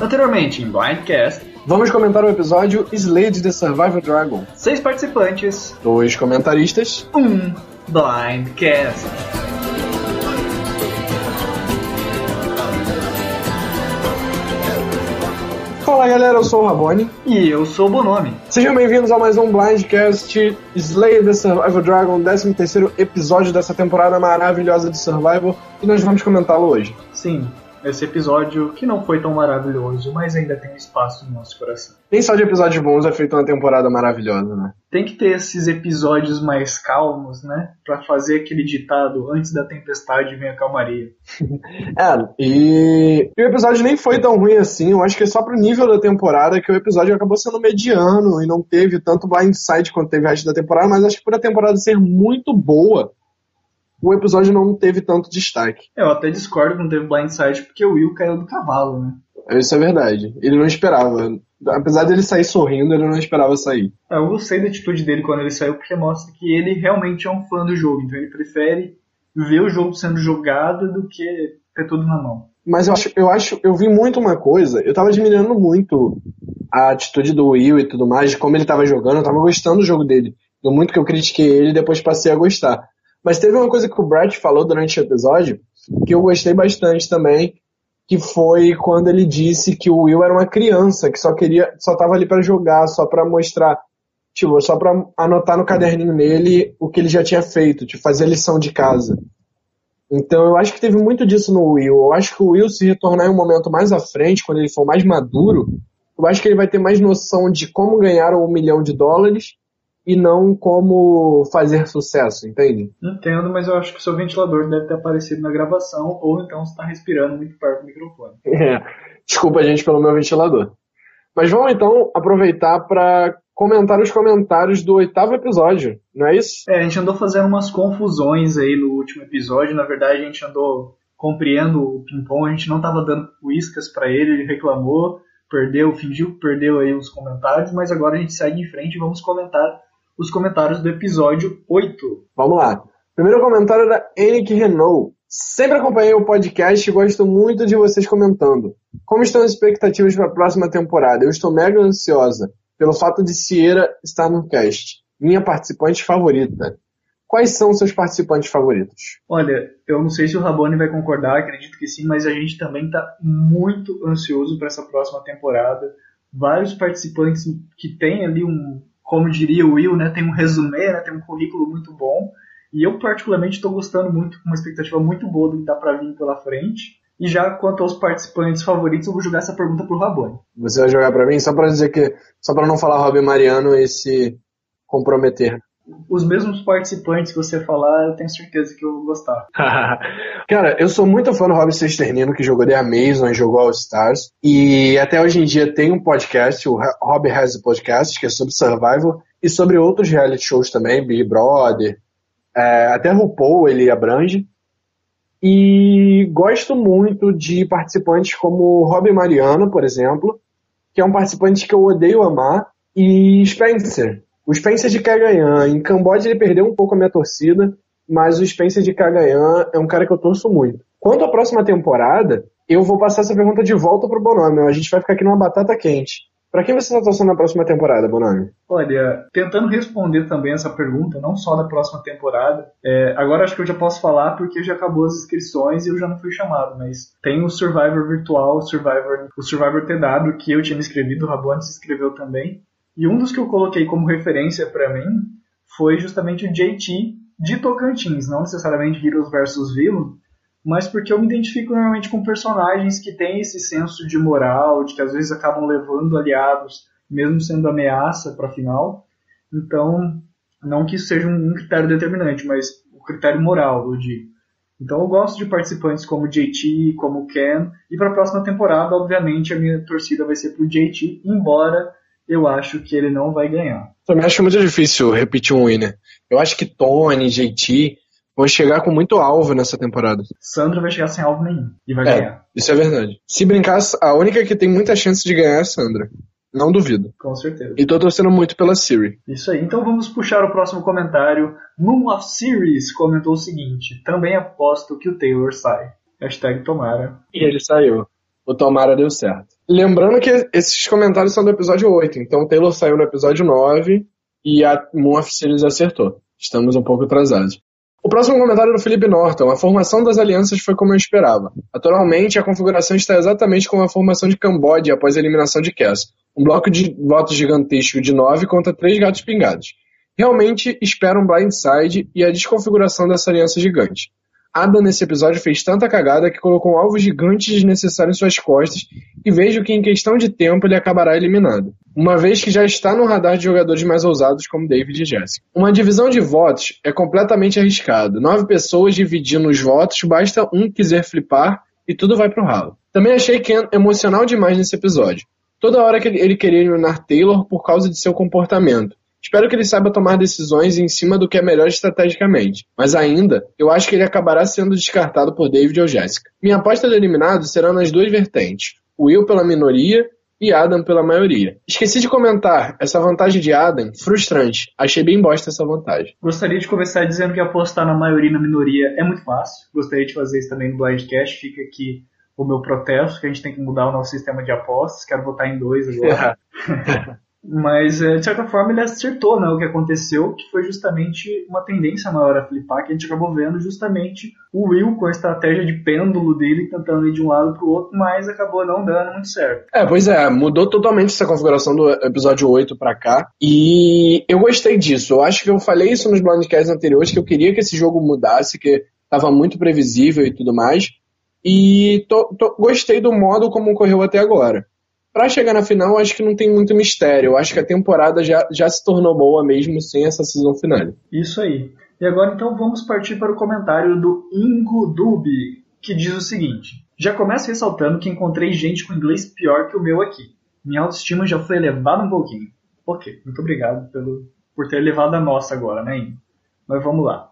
Anteriormente, em Blindcast, Vamos comentar o episódio Slade the Survivor Dragon. seis participantes, Dois comentaristas. um Blindcast. Fala galera, eu sou o Rabone. E eu sou o Bonomi. Sejam bem-vindos a mais um Blindcast Slay the Survivor Dragon, 13 terceiro episódio dessa temporada maravilhosa de Survivor, e nós vamos comentá-lo hoje. Sim, esse episódio que não foi tão maravilhoso, mas ainda tem espaço no nosso coração. Nem só de episódios bons é feita uma temporada maravilhosa, né? Tem que ter esses episódios mais calmos, né? Pra fazer aquele ditado antes da tempestade vem a calmaria. É, e... e o episódio nem foi tão ruim assim, eu acho que é só pro nível da temporada que o episódio acabou sendo mediano e não teve tanto blindside quanto teve o resto da temporada, mas acho que por a temporada ser muito boa, o episódio não teve tanto destaque. Eu até discordo que não teve blindside porque o Will caiu do cavalo, né? Isso é verdade. Ele não esperava. Apesar dele sair sorrindo, ele não esperava sair. Eu gostei da atitude dele quando ele saiu, porque mostra que ele realmente é um fã do jogo. Então ele prefere ver o jogo sendo jogado do que ter tudo na mão. Mas eu acho, eu acho, eu vi muito uma coisa, eu tava admirando muito a atitude do Will e tudo mais, de como ele tava jogando, eu tava gostando do jogo dele. Do muito que eu critiquei ele, depois passei a gostar. Mas teve uma coisa que o Brett falou durante o episódio, que eu gostei bastante também, que foi quando ele disse que o Will era uma criança, que só queria, só tava ali pra jogar, só pra mostrar, tipo, só pra anotar no caderninho nele o que ele já tinha feito, tipo, fazer lição de casa. Então eu acho que teve muito disso no Will. Eu acho que o Will se retornar em um momento mais à frente, quando ele for mais maduro, eu acho que ele vai ter mais noção de como ganhar um milhão de dólares e não como fazer sucesso, entende? Entendo, mas eu acho que o seu ventilador deve ter aparecido na gravação, ou então você está respirando muito perto do microfone. É. Desculpa, gente, pelo meu ventilador. Mas vamos então aproveitar para comentar os comentários do oitavo episódio, não é isso? É, a gente andou fazendo umas confusões aí no último episódio. Na verdade, a gente andou compreendo o Pimpom, a gente não estava dando uíscas para ele, ele reclamou, perdeu, fingiu que perdeu aí os comentários, mas agora a gente segue em frente e vamos comentar os comentários do episódio 8. Vamos lá. Primeiro comentário é da Enick Renault. Sempre acompanhei o podcast e gosto muito de vocês comentando. Como estão as expectativas para a próxima temporada? Eu estou mega ansiosa pelo fato de Sierra estar no cast. Minha participante favorita. Quais são seus participantes favoritos? Olha, eu não sei se o Rabone vai concordar, acredito que sim, mas a gente também está muito ansioso para essa próxima temporada. Vários participantes que têm ali um, como diria o Will, né, tem um resumê, né, tem um currículo muito bom. E eu particularmente estou gostando muito, com uma expectativa muito boa do que dá para vir pela frente. E já quanto aos participantes favoritos, eu vou jogar essa pergunta pro Rabone. Você vai jogar para mim só para dizer que só para não falar Robin Mariano e se comprometer. Os mesmos participantes que você falar, eu tenho certeza que eu vou gostar. Cara, eu sou muito fã do Rob Sesternino, que jogou The Amazon jogou All Stars. E até hoje em dia tem um podcast, o Rob Has a Podcast, que é sobre Survival e sobre outros reality shows também, Big Brother. É, até RuPaul ele abrange. E gosto muito de participantes como Rob Mariano, por exemplo, que é um participante que eu odeio amar, e Spencer. O Spencer de Cagayan. Em Camboja ele perdeu um pouco a minha torcida, mas o Spencer de Cagayan é um cara que eu torço muito. Quanto à próxima temporada, eu vou passar essa pergunta de volta pro Bonami. A gente vai ficar aqui numa batata quente. Pra quem você está torcendo na próxima temporada, Bonami? Olha, tentando responder também essa pergunta, não só da próxima temporada, é, agora acho que eu já posso falar porque já acabou as inscrições e eu já não fui chamado, mas tem o Survivor virtual, o Survivor, o Survivor TW, que eu tinha me inscrevido, o Rabone se inscreveu também. E um dos que eu coloquei como referência para mim foi justamente o JT de Tocantins, não necessariamente Heroes vs Villain, mas porque eu me identifico normalmente com personagens que têm esse senso de moral, de que às vezes acabam levando aliados, mesmo sendo ameaça para a final. Então, não que isso seja um critério determinante, mas o critério moral, eu digo. Então, eu gosto de participantes como JT, como Ken, e para a próxima temporada, obviamente, a minha torcida vai ser pro JT, embora eu acho que ele não vai ganhar. Também acho muito difícil repetir um winner. Eu acho que Tony, JT vão chegar com muito alvo nessa temporada. Sandra vai chegar sem alvo nenhum e vai É, ganhar, isso é verdade. Se brincar, a única que tem muita chance de ganhar é a Sandra. Não duvido. com certeza. E tô torcendo muito pela Siri. Isso aí. Então vamos puxar o próximo comentário. Of Series comentou o seguinte: também aposto que o Taylor sai. Hashtag tomara. E ele saiu. O Tomara deu certo. Lembrando que esses comentários são do episódio 8, então o Taylor saiu no episódio 9 e a Moon acertou. Estamos um pouco atrasados. O próximo comentário é do Felipe Norton. A formação das alianças foi como eu esperava. Atualmente, a configuração está exatamente como a formação de Camboja após a eliminação de Cass. Um bloco de votos gigantesco de 9 contra 3 gatos pingados. Realmente espero um blindside e a desconfiguração dessa aliança gigante. Ada nesse episódio fez tanta cagada que colocou um alvo gigante desnecessário em suas costas e vejo que em questão de tempo ele acabará eliminado, uma vez que já está no radar de jogadores mais ousados como David e Jessica. Uma divisão de votos é completamente arriscado. Nove pessoas dividindo os votos, basta um quiser flipar e tudo vai pro ralo. Também achei Ken emocional demais nesse episódio. Toda hora que ele queria eliminar Taylor por causa de seu comportamento. Espero que ele saiba tomar decisões em cima do que é melhor estrategicamente, mas ainda, eu acho que ele acabará sendo descartado por David ou Jessica. Minha aposta de eliminado será nas duas vertentes: Will pela minoria e Adam pela maioria. Esqueci de comentar, essa vantagem de Adam, frustrante. Achei bem bosta essa vantagem. Gostaria de começar dizendo que apostar na maioria e na minoria é muito fácil. Gostaria de fazer isso também no Blindcast. Fica aqui o meu protesto, que a gente tem que mudar o nosso sistema de apostas. Quero votar em dois agora. Mas, é, de certa forma, ele acertou né, o que aconteceu, que foi justamente uma tendência maior a flipar, que a gente acabou vendo justamente o Will com a estratégia de pêndulo dele, tentando ir de um lado para o outro, mas acabou não dando muito certo. É, pois é, mudou totalmente essa configuração do episódio 8 para cá, e eu gostei disso. Eu acho que eu falei isso nos blindcasts anteriores, que eu queria que esse jogo mudasse, que estava muito previsível e tudo mais, e tô, tô, gostei do modo como ocorreu até agora para chegar na final, acho que não tem muito mistério. Eu acho que a temporada já, já se tornou boa mesmo sem essa season final. Isso aí. E agora então vamos partir para o comentário do Ingo Dubi, que diz o seguinte: Já começo ressaltando que encontrei gente com inglês pior que o meu aqui. Minha autoestima já foi elevada um pouquinho. Ok, muito obrigado pelo, por ter elevado a nossa agora, né, Ingo? Mas vamos lá.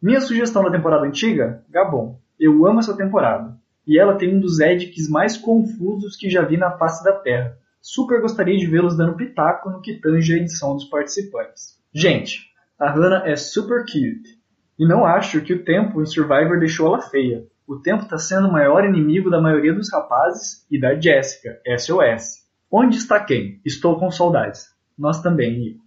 Minha sugestão da temporada antiga? Gabon. Eu amo essa temporada e ela tem um dos edits mais confusos que já vi na face da Terra. Super gostaria de vê-los dando pitaco no que tange a edição dos participantes. Gente, a Hannah é super cute. E não acho que o tempo em Survivor deixou ela feia. O tempo está sendo o maior inimigo da maioria dos rapazes e da Jessica, SOS. Onde está quem? Estou com saudades. Nós também, Nico.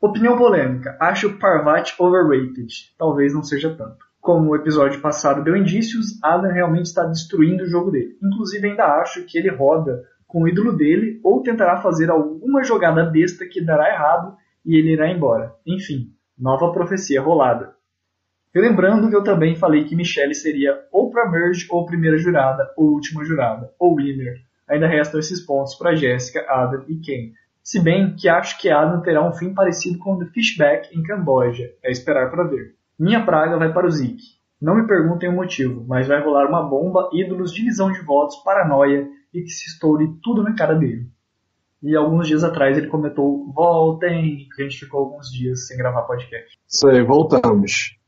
Opinião polêmica. Acho Parvati overrated. Talvez não seja tanto como o episódio passado deu indícios, Adam realmente está destruindo o jogo dele. Inclusive, ainda acho que ele roda com o ídolo dele ou tentará fazer alguma jogada besta que dará errado e ele irá embora. Enfim, nova profecia rolada. Lembrando que eu também falei que Michelle seria ou para Merge ou primeira jurada ou última jurada, ou winner. Ainda restam esses pontos para Jessica, Adam e Ken. Se bem que acho que Adam terá um fim parecido com o The Fishback em Camboja. É esperar para ver. Minha praga vai para o Zik. Não me perguntem o motivo, mas vai rolar uma bomba, ídolos, divisão de votos, paranoia e que se estoure tudo na cara dele. E alguns dias atrás ele comentou: voltem, que a gente ficou alguns dias sem gravar podcast. Isso aí, voltamos.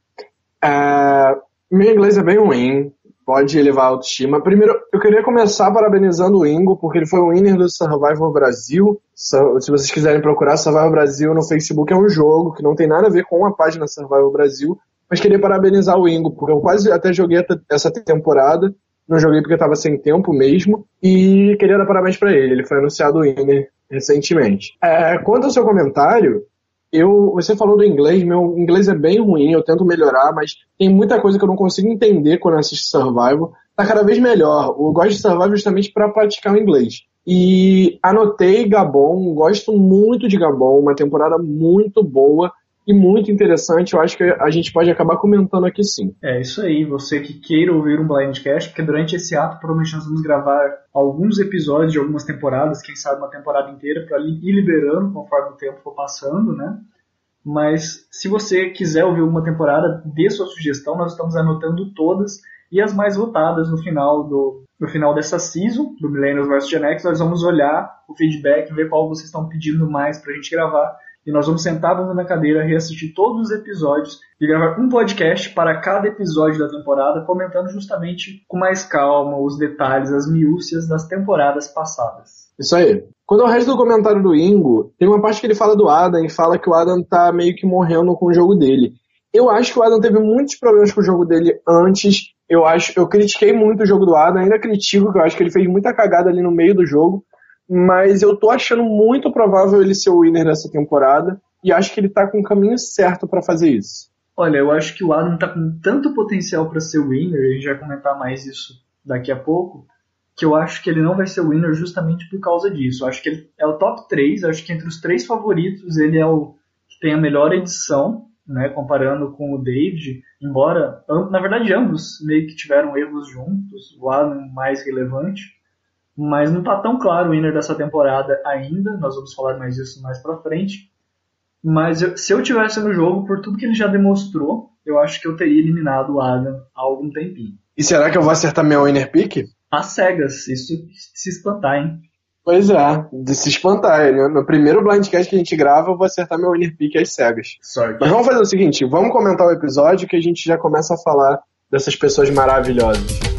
É, meu inglês é bem ruim, pode elevar a autoestima. Primeiro, eu queria começar parabenizando o Ingo, porque ele foi o winner do Survival Brasil. Se vocês quiserem procurar Survival Brasil no Facebook, é um jogo que não tem nada a ver com a página Survival Brasil. Mas queria parabenizar o Ingo, porque eu quase até joguei essa temporada. Não joguei porque estava sem tempo mesmo. E queria dar parabéns para ele. Ele foi anunciado winner recentemente. É, quanto ao seu comentário, eu, você falou do inglês, meu inglês é bem ruim, eu tento melhorar, mas tem muita coisa que eu não consigo entender quando assisto Survival. Tá cada vez melhor. Eu gosto de Survival justamente para praticar o inglês. E anotei Gabon, gosto muito de Gabon, uma temporada muito boa e muito interessante. Eu acho que a gente pode acabar comentando aqui sim. É isso aí. Você que queira ouvir um Blindcast, porque durante esse ato provavelmente nós vamos gravar alguns episódios de algumas temporadas, quem sabe uma temporada inteira, para ir liberando conforme o tempo for passando, né? Mas se você quiser ouvir uma temporada, dê sua sugestão, nós estamos anotando todas e as mais votadas no final do no final dessa season do Millennials vs Gen X, nós vamos olhar o feedback, ver qual vocês estão pedindo mais para a gente gravar e nós vamos sentar na cadeira, reassistir todos os episódios e gravar um podcast para cada episódio da temporada, comentando justamente com mais calma os detalhes, as miúcias das temporadas passadas. Isso aí. Quando ao resto do comentário do Ingo, tem uma parte que ele fala do Adam e fala que o Adam tá meio que morrendo com o jogo dele. Eu acho que o Adam teve muitos problemas com o jogo dele antes Eu acho, eu critiquei muito o jogo do Adam, ainda critico, que eu acho que ele fez muita cagada ali no meio do jogo, mas eu tô achando muito provável ele ser o winner dessa temporada e acho que ele tá com o caminho certo para fazer isso. Olha, eu acho que o Adam tá com tanto potencial para ser o winner, a gente vai comentar mais isso daqui a pouco, que eu acho que ele não vai ser o winner justamente por causa disso. Eu acho que ele é o top 3, acho que entre os três favoritos ele é o que tem a melhor edição, né, comparando com o David, embora, na verdade, ambos meio que tiveram erros juntos, o Adam mais relevante, mas não está tão claro o winner dessa temporada ainda, nós vamos falar mais disso mais pra frente. Mas eu, se eu tivesse no jogo, por tudo que ele já demonstrou, eu acho que eu teria eliminado o Adam há algum tempinho. E será que eu vou acertar meu winner pick? As cegas, isso se espantar, hein? Pois é, de se espantar. No primeiro blindcast que a gente grava, eu vou acertar meu winner pick às cegas. Sorry. Mas vamos fazer o seguinte, vamos comentar o episódio que a gente já começa a falar dessas pessoas maravilhosas.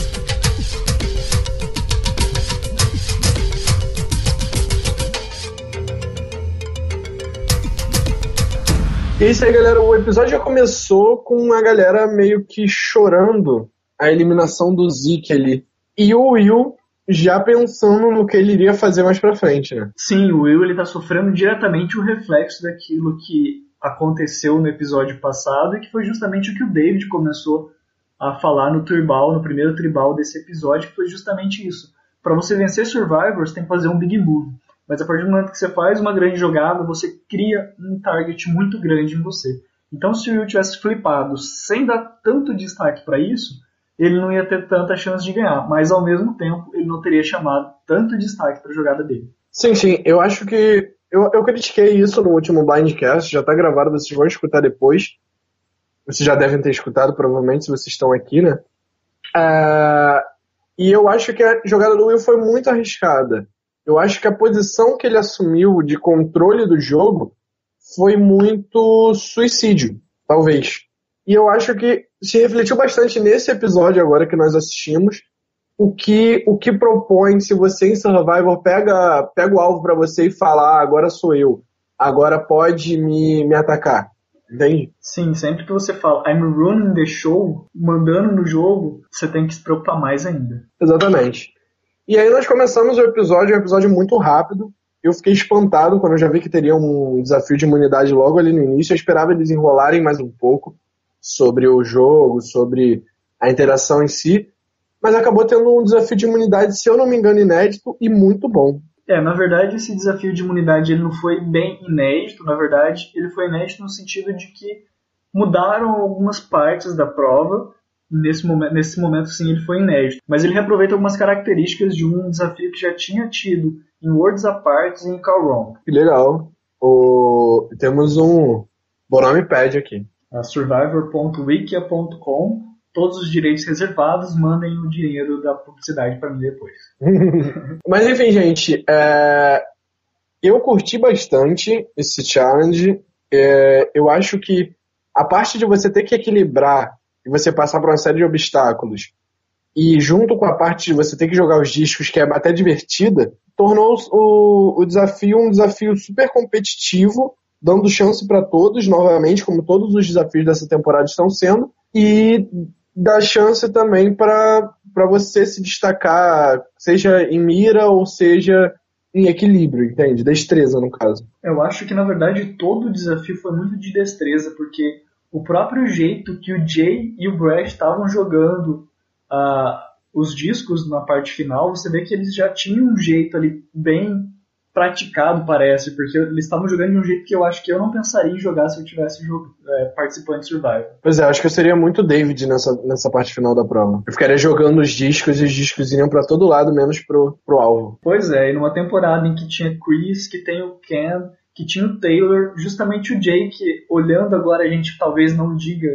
E é isso aí, galera. O episódio já começou com a galera meio que chorando a eliminação do Zeke ali. E o Will já pensando no que ele iria fazer mais pra frente, né? Sim, o Will ele tá sofrendo diretamente o reflexo daquilo que aconteceu no episódio passado e que foi justamente o que o David começou a falar no tribal, no primeiro tribal desse episódio, que foi justamente isso. Para você vencer Survivors, tem que fazer um big move. Mas a partir do momento que você faz uma grande jogada, você cria um target muito grande em você. Então, se o Will tivesse flipado sem dar tanto destaque para isso, ele não ia ter tanta chance de ganhar, mas ao mesmo tempo ele não teria chamado tanto destaque para a jogada dele. Sim, sim, eu acho que eu, eu critiquei isso no último Blindcast, já está gravado, vocês vão escutar depois. Vocês já devem ter escutado, provavelmente, se vocês estão aqui, né? Uh, e eu acho que a jogada do Will foi muito arriscada. Eu acho que a posição que ele assumiu de controle do jogo foi muito suicídio, talvez. E eu acho que se refletiu bastante nesse episódio agora que nós assistimos, o que o que propõe se você em Survivor pega, pega o alvo para você e fala, ah, agora sou eu, agora pode me, me atacar. Entende? Sim, sempre que você fala I'm running the show, mandando no jogo, você tem que se preocupar mais ainda. Exatamente. E aí nós começamos o episódio, um episódio muito rápido. Eu fiquei espantado quando eu já vi que teria um desafio de imunidade logo ali no início. Eu esperava eles enrolarem mais um pouco sobre o jogo, sobre a interação em si, mas acabou tendo um desafio de imunidade, se eu não me engano, inédito e muito bom. É, na verdade, esse desafio de imunidade ele não foi bem inédito, na verdade, ele foi inédito no sentido de que mudaram algumas partes da prova. Nesse momento, nesse momento, sim, ele foi inédito. Mas ele reaproveita algumas características de um desafio que já tinha tido em Worlds Apart e em Call Wrong. Legal. O... Temos um Bonome Pad aqui survivor.wikia.com. Todos os direitos reservados, mandem o dinheiro da publicidade para mim depois. Mas enfim, gente, é... eu curti bastante esse challenge. É... Eu acho que a parte de você ter que equilibrar e você passar por uma série de obstáculos e junto com a parte de você ter que jogar os discos, que é até divertida, tornou o, o desafio um desafio super competitivo dando chance para todos, novamente, como todos os desafios dessa temporada estão sendo, e dá chance também para você se destacar, seja em mira ou seja em equilíbrio, entende? Destreza, no caso. Eu acho que, na verdade, todo o desafio foi muito de destreza, porque o próprio jeito que o Jay e o Brad estavam jogando uh, os discos na parte final, você vê que eles já tinham um jeito ali bem praticado, parece, porque eles estavam jogando de um jeito que eu acho que eu não pensaria em jogar se eu tivesse é, participando de Survival. Pois é, acho que eu seria muito David nessa, nessa parte final da prova. Eu ficaria jogando os discos e os discos iriam para todo lado, menos pro, pro alvo. Pois é, e numa temporada em que tinha Chris, que tem o Ken, que tinha o Taylor, justamente o Jake, olhando agora a gente talvez não diga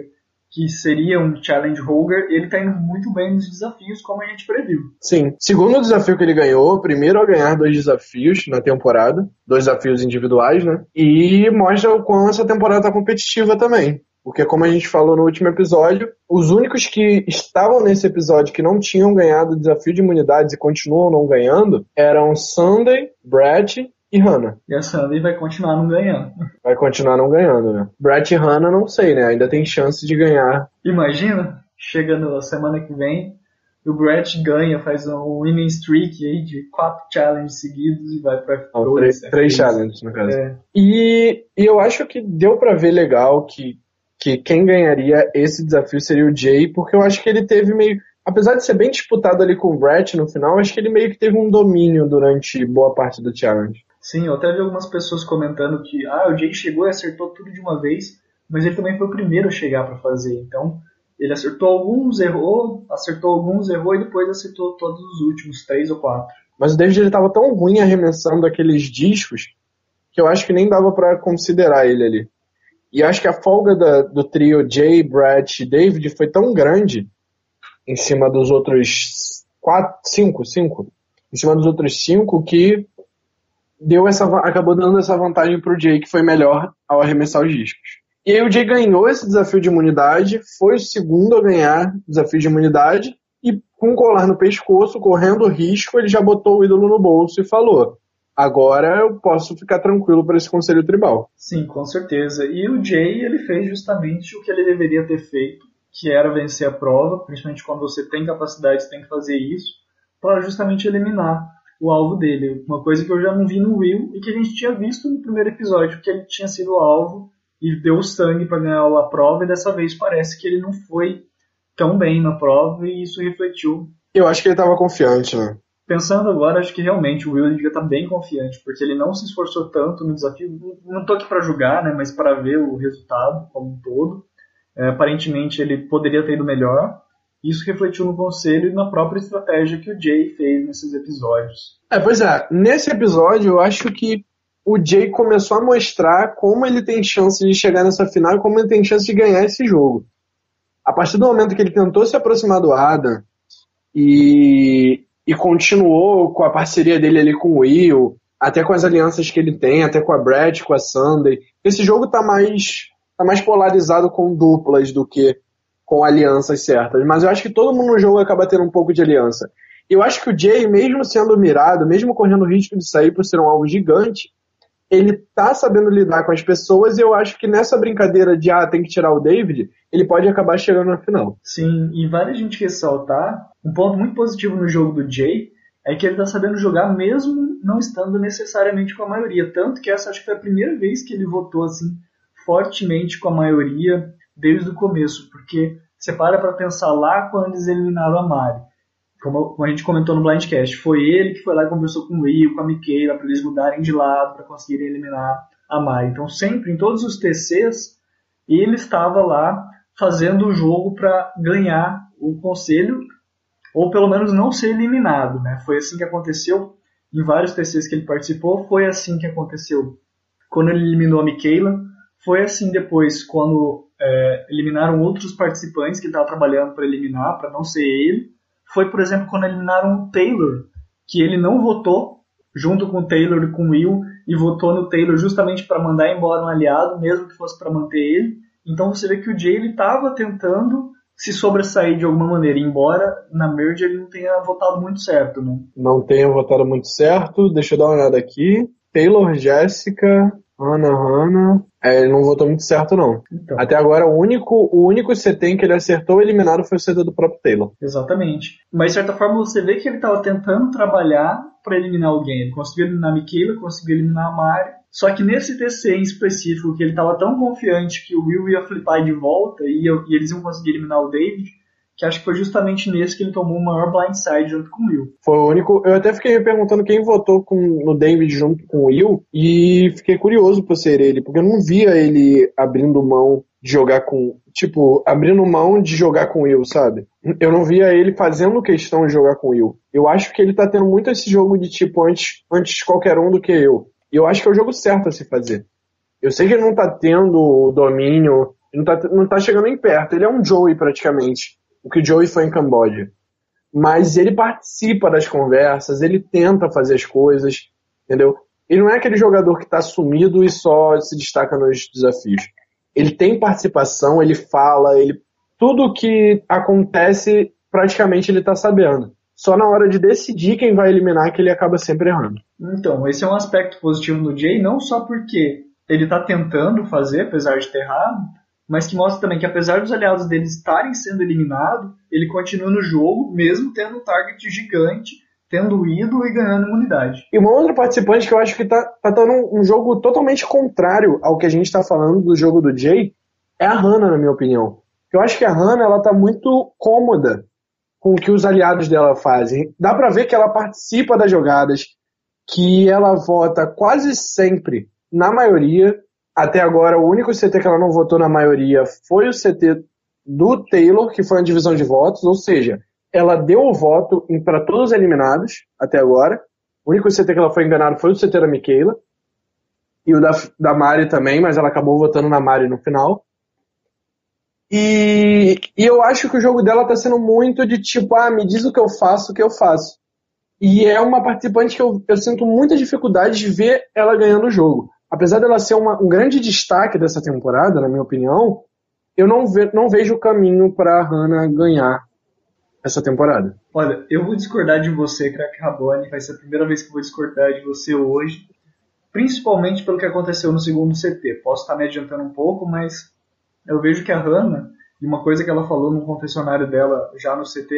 que seria um challenge holder, ele está indo muito bem nos desafios, como a gente previu. Sim. Segundo desafio que ele ganhou, primeiro a ganhar dois desafios na temporada, dois desafios individuais, né? E mostra o quão essa temporada tá competitiva também. Porque, como a gente falou no último episódio, os únicos que estavam nesse episódio que não tinham ganhado o desafio de imunidades e continuam não ganhando eram Sunday, Brad e Hannah. E a Sandy vai continuar não ganhando. Vai continuar não ganhando, né? Brett e Hannah, não sei, né? Ainda tem chance de ganhar. Imagina? chega na semana que vem, o Brett ganha, faz um winning streak aí de quatro challenges seguidos e vai pra F2. Três, três challenges, no caso. É. E, e eu acho que deu para ver legal que, que quem ganharia esse desafio seria o Jay, porque eu acho que ele teve meio. Apesar de ser bem disputado ali com o Brett no final, acho que ele meio que teve um domínio durante boa parte do challenge. Sim, eu até vi algumas pessoas comentando que ah, o Jay chegou e acertou tudo de uma vez, mas ele também foi o primeiro a chegar para fazer. Então, ele acertou alguns, errou, acertou alguns, errou e depois acertou todos os últimos, três ou quatro. Mas o David ele tava tão ruim arremessando aqueles discos que eu acho que nem dava para considerar ele ali. E acho que a folga da, do trio Jay, Brad e David foi tão grande em cima dos outros quatro, cinco, cinco, em cima dos outros cinco que deu essa, acabou dando essa vantagem pro Jay que foi melhor ao arremessar os discos. E aí o Jay ganhou esse desafio de imunidade, foi o segundo a ganhar desafio de imunidade, e com um colar no pescoço, correndo risco, ele já botou o ídolo no bolso e falou: agora eu posso ficar tranquilo para esse conselho tribal. Sim, com certeza. E o Jay ele fez justamente o que ele deveria ter feito, que era vencer a prova, principalmente quando você tem capacidade, você tem que fazer isso, para justamente eliminar o alvo dele. Uma coisa que eu já não vi no Will e que a gente tinha visto no primeiro episódio, que ele tinha sido o alvo e deu sangue para ganhar a prova, e dessa vez parece que ele não foi tão bem na prova e isso refletiu. Eu acho que ele estava confiante, né? Pensando agora, acho que realmente o Will devia estar tá bem confiante, porque ele não se esforçou tanto no desafio. Não estou aqui para julgar, né, mas para ver o resultado como um todo. É, aparentemente ele poderia ter ido melhor. Isso refletiu no conselho e na própria estratégia que o Jay fez nesses episódios. É, pois é. Nesse episódio, eu acho que o Jay começou a mostrar como ele tem chance de chegar nessa final e como ele tem chance de ganhar esse jogo. A partir do momento que ele tentou se aproximar do Adam e, e continuou com a parceria dele ali com o Will, até com as alianças que ele tem, até com a Brad, com a Sunday, esse jogo tá mais, tá mais polarizado com duplas do que com alianças certas. Mas eu acho que todo mundo no jogo acaba tendo um pouco de aliança. Eu acho que o Jay, mesmo sendo mirado, mesmo correndo o risco de sair por ser um alvo gigante, ele tá sabendo lidar com as pessoas e eu acho que nessa brincadeira de ah, tem que tirar o David, ele pode acabar chegando na final. Sim, e vale a gente ressaltar um ponto muito positivo no jogo do Jay é que ele tá sabendo jogar mesmo não estando necessariamente com a maioria. Tanto que essa acho que foi a primeira vez que ele votou assim fortemente com a maioria desde o começo, porque você para pra pensar lá quando eles eliminaram a Mari como, a gente comentou no Blindcast, foi ele que foi lá e conversou com o Will, com a Michaela, para eles mudarem de lado, para conseguirem eliminar a Mai. Então, sempre, em todos os TCs, ele estava lá fazendo o jogo para ganhar o conselho, ou pelo menos não ser eliminado. Né? Foi assim que aconteceu em vários TCs que ele participou, foi assim que aconteceu quando ele eliminou a Michaela, foi assim depois quando é, eliminaram outros participantes que ele estava trabalhando para eliminar, para não ser ele foi, por exemplo, quando eliminaram o Taylor, que ele não votou junto com o Taylor e com o Will, e votou no Taylor justamente para mandar embora um aliado, mesmo que fosse para manter ele. Então você vê que o Jay estava tentando se sobressair de alguma maneira, embora na merge ele não tenha votado muito certo, né? Não tenha votado muito certo. Deixa eu dar uma olhada aqui. Taylor, Jéssica, Ana, Ana. É, ele não votou muito certo, não. Então. Até agora, o único, o único CT em que ele acertou eliminado foi o CT do próprio Taylor. Exatamente. Mas, de certa forma, você vê que ele estava tentando trabalhar para eliminar alguém. Ele conseguiu eliminar a Michaela, conseguiu eliminar a Mari. Só que nesse TC em específico, que ele estava tão confiante que o Will ia flipar de volta e, e eles iam conseguir eliminar o David, que acho que foi justamente nesse que ele tomou o maior blindside junto com o Will. Foi o único. Eu até fiquei me perguntando quem votou com, no David junto com o Will e fiquei curioso por ser ele, porque eu não via ele abrindo mão de jogar com. Tipo, abrindo mão de jogar com o Will, sabe? Eu não via ele fazendo questão de jogar com o Will. Eu acho que ele tá tendo muito esse jogo de tipo antes, antes qualquer um do que eu. E eu acho que é o jogo certo a se fazer. Eu sei que ele não tá tendo o domínio, não tá, não tá chegando nem perto. Ele é um Joey praticamente o que o Joey foi em Camboja. Mas ele participa das conversas, ele tenta fazer as coisas, entendeu? Ele não é aquele jogador que está sumido e só se destaca nos desafios. Ele tem participação, ele fala, ele tudo que acontece praticamente ele está sabendo. Só na hora de decidir quem vai eliminar que ele acaba sempre errando. Então, esse é um aspecto positivo do Jay, não só porque ele está tentando fazer, apesar de ter errado, mas que mostra também que apesar dos aliados dele estarem sendo eliminados, ele continua no jogo, mesmo tendo um target gigante, tendo ido e ganhando imunidade. E uma outra participante que eu acho que tá, tá dando um, um jogo totalmente contrário ao que a gente está falando do jogo do Jay é a Hannah, na minha opinião. Eu acho que a Hannah ela tá muito cômoda com o que os aliados dela fazem. Dá para ver que ela participa das jogadas, que ela vota quase sempre na maioria. Até agora, o único CT que ela não votou na maioria foi o CT do Taylor, que foi a divisão de votos, ou seja, ela deu o voto para todos os eliminados até agora. O único CT que ela foi enganada foi o CT da Michaela. E o da, da Mari também, mas ela acabou votando na Mari no final. E, e eu acho que o jogo dela tá sendo muito de tipo, ah, me diz o que eu faço, o que eu faço. E é uma participante que eu, eu sinto muita dificuldade de ver ela ganhando o jogo. Apesar dela ser uma, um grande destaque dessa temporada, na minha opinião, eu não, ve, não vejo o caminho para a Hannah ganhar essa temporada. Olha, eu vou discordar de você, Crack Rabone. Vai ser a primeira vez que eu vou discordar de você hoje. Principalmente pelo que aconteceu no segundo CT. Posso estar me adiantando um pouco, mas eu vejo que a Hannah, e uma coisa que ela falou no confessionário dela já no CT,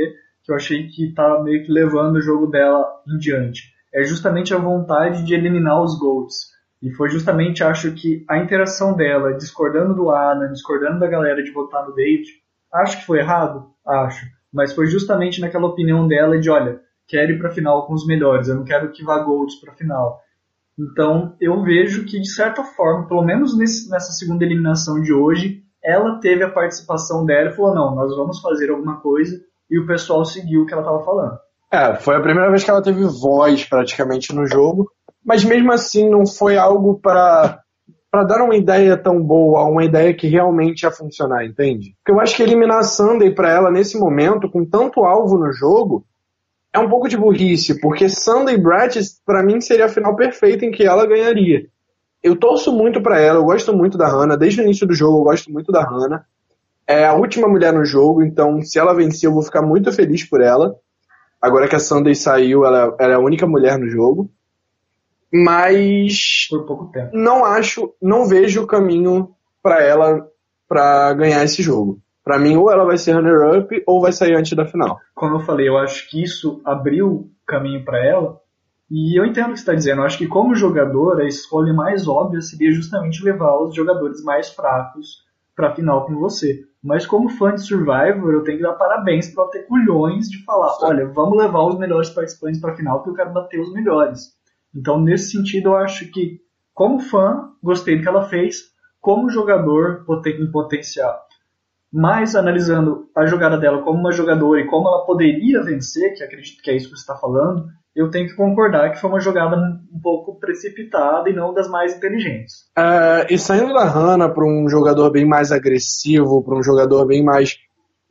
que eu achei que tá meio que levando o jogo dela em diante, é justamente a vontade de eliminar os GOATs. E foi justamente, acho que, a interação dela, discordando do Adam, discordando da galera de votar no David, acho que foi errado? Acho. Mas foi justamente naquela opinião dela de, olha, quero ir pra final com os melhores, eu não quero que vá GOATs pra final. Então, eu vejo que, de certa forma, pelo menos nesse, nessa segunda eliminação de hoje, ela teve a participação dela e falou: não, nós vamos fazer alguma coisa, e o pessoal seguiu o que ela estava falando. É, foi a primeira vez que ela teve voz praticamente no jogo, mas mesmo assim não foi algo para para dar uma ideia tão boa, uma ideia que realmente ia funcionar, entende? Porque eu acho que eliminar a Sunday para ela nesse momento, com tanto alvo no jogo, é um pouco de burrice, porque Sunday Brett, para mim, seria a final perfeita em que ela ganharia eu torço muito para ela, eu gosto muito da Hannah, desde o início do jogo eu gosto muito da Hannah. É a última mulher no jogo, então se ela vencer eu vou ficar muito feliz por ela. Agora que a Sunday saiu, ela, ela é a única mulher no jogo. Mas por pouco tempo. Não acho, não vejo o caminho para ela para ganhar esse jogo. Para mim, ou ela vai ser runner-up ou vai sair antes da final. Como eu falei, eu acho que isso abriu caminho para ela, e eu entendo o que você está dizendo. Eu acho que como jogador, a escolha mais óbvia seria justamente levar os jogadores mais fracos para a final com você. Mas como fã de Survivor, eu tenho que dar parabéns para ter culhões de falar, olha, vamos levar os melhores participantes para a final porque eu quero bater os melhores. Então, nesse sentido, eu acho que como fã, gostei do que ela fez, como jogador em potencial. Mas analisando a jogada dela como uma jogadora e como ela poderia vencer, que acredito que é isso que você está falando, eu tenho que concordar que foi uma jogada um pouco precipitada e não das mais inteligentes. Uh, e saindo da Hannah para um jogador bem mais agressivo, para um jogador bem mais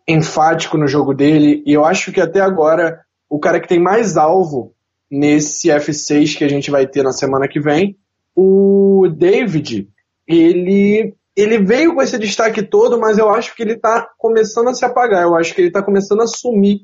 enfático no jogo dele, e eu acho que até agora o cara que tem mais alvo nesse F6 que a gente vai ter na semana que vem, o David, ele ele veio com esse destaque todo, mas eu acho que ele está começando a se apagar. Eu acho que ele está começando a sumir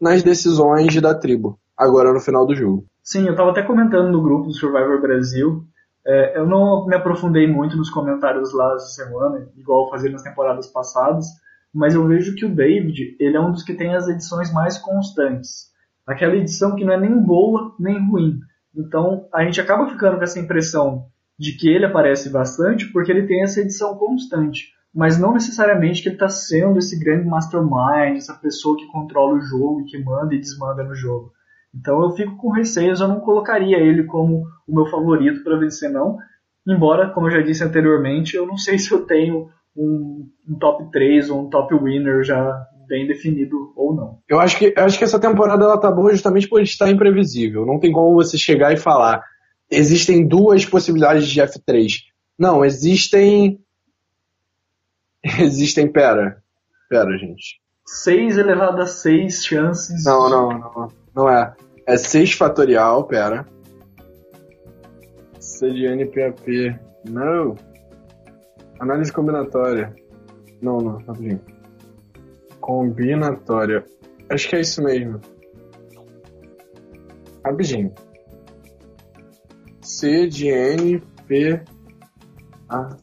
nas decisões da tribo agora no final do jogo. Sim, eu estava até comentando no grupo do Survivor Brasil. É, eu não me aprofundei muito nos comentários lá essa semana, igual eu fazia nas temporadas passadas, mas eu vejo que o David ele é um dos que tem as edições mais constantes. Aquela edição que não é nem boa nem ruim. Então a gente acaba ficando com essa impressão de que ele aparece bastante porque ele tem essa edição constante mas não necessariamente que ele está sendo esse grande mastermind, essa pessoa que controla o jogo e que manda e desmanda no jogo. Então eu fico com receios, eu não colocaria ele como o meu favorito para vencer, não. Embora, como eu já disse anteriormente, eu não sei se eu tenho um, um top 3 ou um top winner já bem definido ou não. Eu acho que, eu acho que essa temporada ela tá boa justamente por estar imprevisível. Não tem como você chegar e falar existem duas possibilidades de F3. Não, existem. Existem, pera. Pera, gente. 6 elevado a 6 chances. Não, não, não. Não é. É 6 fatorial, pera. C de NPAP. Não. Análise combinatória. Não, não, rapidinho combinatória. Acho que é isso mesmo. abjim C de N P A.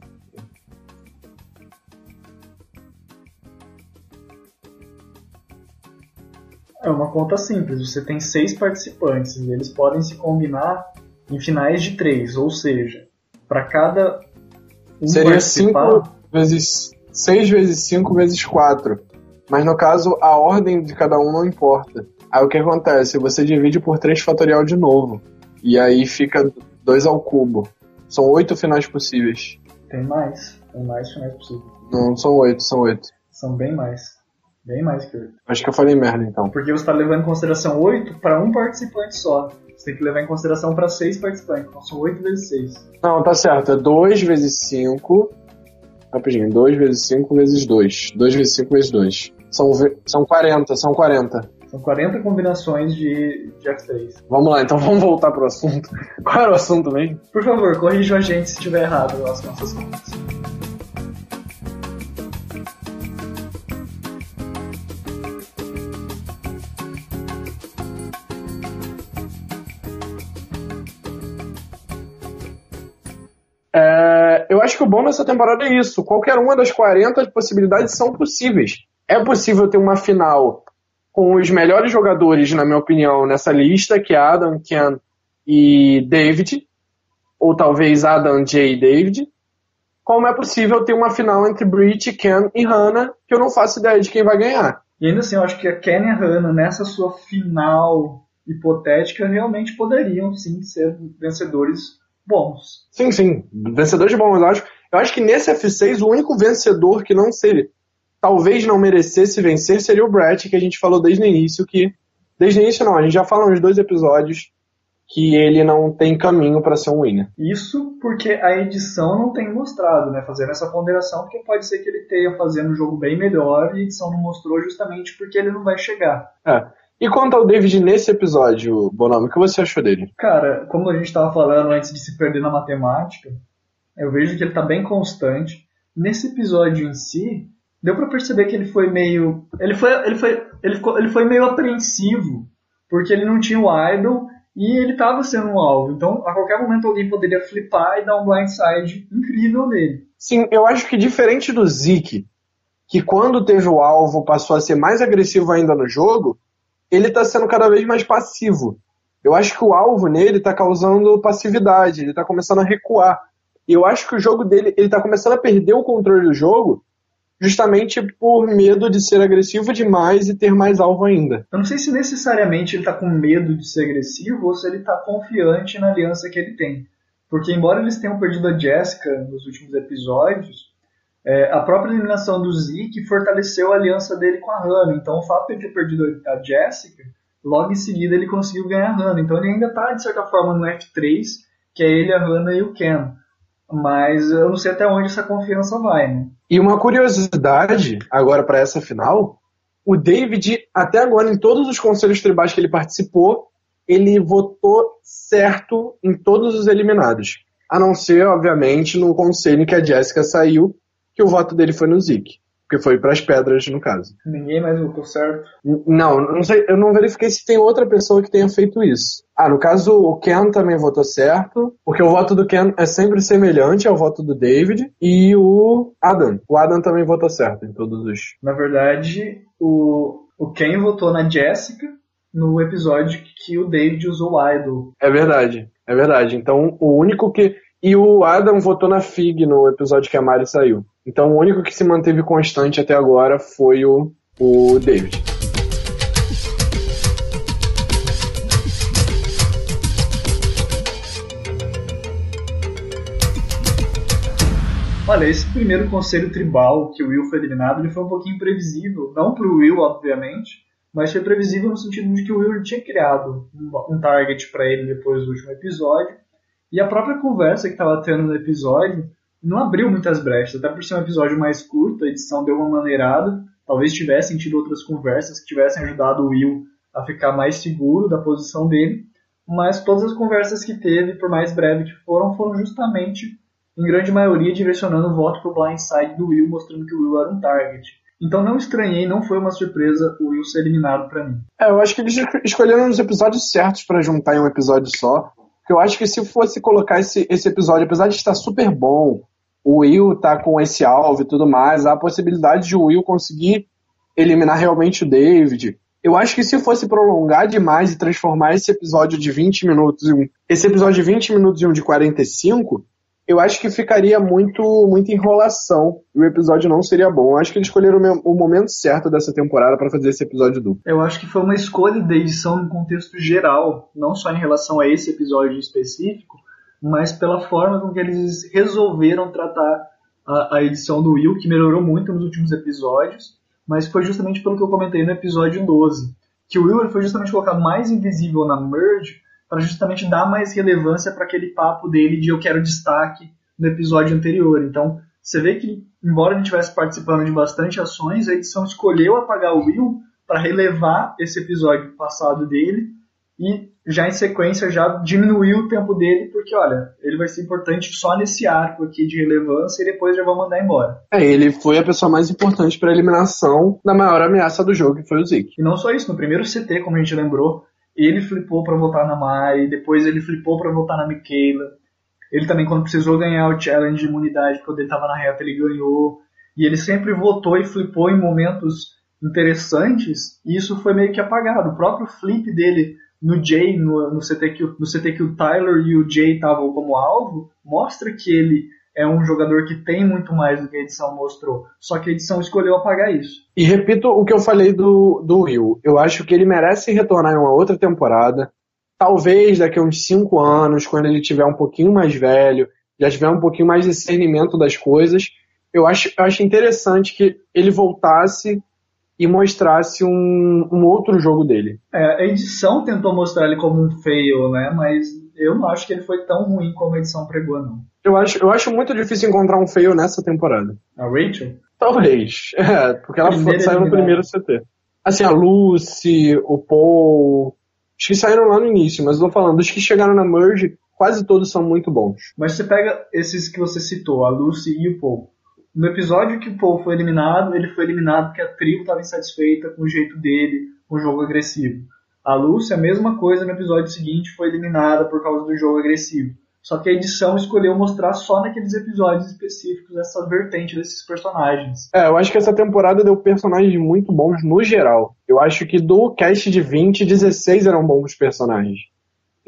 É uma conta simples. Você tem seis participantes e eles podem se combinar em finais de três, ou seja, para cada um Seria participar... cinco vezes 6 vezes 5 vezes 4. Mas no caso, a ordem de cada um não importa. Aí o que acontece? Você divide por 3 fatorial de novo. E aí fica 2 ao cubo. São 8 finais possíveis. Tem mais. Tem mais finais possíveis. Não, são 8, são 8. São bem mais. Bem mais que 8. Acho que eu falei merda então. Porque você está levando em consideração 8 para um participante só. Você tem que levar em consideração para 6 participantes. Então são 8 vezes 6. Não, tá certo. É 2 vezes 5. Rapidinho. 2 vezes 5 vezes 2. 2 vezes 5 vezes 2. São, são 40, são 40. São 40 combinações de, de X3. Vamos lá, então vamos voltar pro assunto. Qual era o assunto mesmo? Por favor, corrija a gente se estiver errado as nossas contas. É, eu acho que o bom dessa temporada é isso. Qualquer uma das 40 possibilidades são possíveis. É possível ter uma final com os melhores jogadores, na minha opinião, nessa lista, que é Adam, Ken e David, ou talvez Adam, Jay e David. Como é possível ter uma final entre Brit, Ken e Hannah, que eu não faço ideia de quem vai ganhar. E ainda assim, eu acho que a Ken e a Hannah, nessa sua final hipotética, realmente poderiam sim ser vencedores bons. Sim, sim, vencedores bons, eu acho. Eu acho que nesse F6 o único vencedor que não seria, talvez não merecesse vencer seria o Brett, que a gente falou desde o início, que. Desde o início não, a gente já falou nos dois episódios que ele não tem caminho para ser um winner. Isso porque a edição não tem mostrado, né? Fazendo essa ponderação, porque pode ser que ele tenha fazendo um jogo bem melhor e a edição não mostrou justamente porque ele não vai chegar. É. E quanto ao David nesse episódio, Bonome, o que você achou dele? Cara, como a gente estava falando antes de se perder na matemática, eu vejo que ele está bem constante. Nesse episódio em si, deu para perceber que ele foi meio, ele foi, ele foi, ele ficou, ele foi meio apreensivo, porque ele não tinha o idol e ele estava sendo um alvo. Então, a qualquer momento alguém poderia flipar e dar um blindside incrível nele. Sim, eu acho que diferente do Zeke, que quando teve o alvo passou a ser mais agressivo ainda no jogo, ele está sendo cada vez mais passivo. Eu acho que o alvo nele está causando passividade, ele está começando a recuar. E eu acho que o jogo dele, ele está começando a perder o controle do jogo justamente por medo de ser agressivo demais e ter mais alvo ainda. Eu não sei se necessariamente ele está com medo de ser agressivo ou se ele está confiante na aliança que ele tem. Porque embora eles tenham perdido a Jessica nos últimos episódios, é, a própria eliminação do Zeke fortaleceu a aliança dele com a Hannah. Então o fato de ele ter perdido a Jessica, logo em seguida ele conseguiu ganhar a Hannah. Então ele ainda está, de certa forma, no F3, que é ele, a Hannah e o Ken. Mas eu não sei até onde essa confiança vai, né? E uma curiosidade agora para essa final, o David, até agora, em todos os conselhos tribais que ele participou, ele votou certo em todos os eliminados. A não ser, obviamente, no conselho que a Jessica saiu, que o voto dele foi no Zeke. Porque foi para as pedras, no caso. Ninguém mais votou certo? Não, não sei, eu não verifiquei se tem outra pessoa que tenha feito isso. Ah, no caso, o Ken também votou certo, porque o voto do Ken é sempre semelhante ao voto do David, e o Adam. O Adam também votou certo em todos os. Na verdade, o, o Ken votou na Jessica no episódio que o David usou o Idol. É verdade, é verdade. Então, o único que. E o Adam votou na Fig no episódio que a Mari saiu. Então o único que se manteve constante até agora foi o, o David. Olha, esse primeiro conselho tribal que o Will foi eliminado, ele foi um pouquinho previsível. Não para o Will, obviamente, mas foi previsível no sentido de que o Will tinha criado um target para ele depois do último episódio. E a própria conversa que estava tendo no episódio não abriu muitas brechas, até por ser um episódio mais curto, a edição deu uma maneirada. Talvez tivessem tido outras conversas que tivessem ajudado o Will a ficar mais seguro da posição dele, mas todas as conversas que teve, por mais breve que foram, foram justamente, em grande maioria, direcionando o voto para o blindside do Will, mostrando que o Will era um target. Então não estranhei, não foi uma surpresa o Will ser eliminado para mim. É, eu acho que eles escolheram os episódios certos para juntar em um episódio só. Porque eu acho que se fosse colocar esse, esse episódio, apesar de estar super bom, o Will tá com esse alvo e tudo mais, há a possibilidade de o Will conseguir eliminar realmente o David. Eu acho que se fosse prolongar demais e transformar esse episódio de 20 minutos em um, esse episódio de 20 minutos em um de 45, eu acho que ficaria muito muita enrolação e o episódio não seria bom. Eu acho que eles escolheram o momento certo dessa temporada para fazer esse episódio duplo. Eu acho que foi uma escolha da edição no contexto geral, não só em relação a esse episódio específico, mas pela forma com que eles resolveram tratar a, a edição do Will, que melhorou muito nos últimos episódios, mas foi justamente pelo que eu comentei no episódio 12, que o Will foi justamente colocado mais invisível na merge para justamente dar mais relevância para aquele papo dele de eu quero destaque no episódio anterior. Então, você vê que, embora gente estivesse participando de bastante ações, a edição escolheu apagar o Will para relevar esse episódio passado dele e já em sequência já diminuiu o tempo dele, porque olha, ele vai ser importante só nesse arco aqui de relevância e depois já vão mandar embora. É, ele foi a pessoa mais importante para a eliminação da maior ameaça do jogo, que foi o Zeke. E não só isso, no primeiro CT, como a gente lembrou, ele flipou para votar na Mai, depois ele flipou para votar na Michaela. Ele também, quando precisou ganhar o challenge de imunidade, quando ele estava na reta, ele ganhou. E ele sempre votou e flipou em momentos interessantes, e isso foi meio que apagado. O próprio flip dele no Jay, no, no, CT que, no CT que o Tyler e o Jay estavam como alvo, mostra que ele é um jogador que tem muito mais do que a edição mostrou. Só que a edição escolheu apagar isso. E repito o que eu falei do, do Will. Eu acho que ele merece retornar em uma outra temporada. Talvez daqui a uns 5 anos, quando ele tiver um pouquinho mais velho, já tiver um pouquinho mais discernimento das coisas. Eu acho, eu acho interessante que ele voltasse e mostrasse um, um outro jogo dele. É, a edição tentou mostrar ele como um fail, né? Mas eu não acho que ele foi tão ruim como a edição pregou, não. Eu acho, eu acho muito difícil encontrar um fail nessa temporada. A Rachel? Talvez. É, porque ela foi, saiu no primeiro CT. Assim, a Lucy, o Paul. Os que saíram lá no início, mas eu tô falando, dos que chegaram na Merge, quase todos são muito bons. Mas você pega esses que você citou, a Lucy e o Paul. No episódio que o Paul foi eliminado, ele foi eliminado porque a tribo estava insatisfeita com o jeito dele, com o jogo agressivo. A Lucy, a mesma coisa no episódio seguinte, foi eliminada por causa do jogo agressivo. Só que a edição escolheu mostrar só naqueles episódios específicos essa vertente desses personagens. É, eu acho que essa temporada deu personagens muito bons no geral. Eu acho que do cast de 20, 16 eram bons personagens.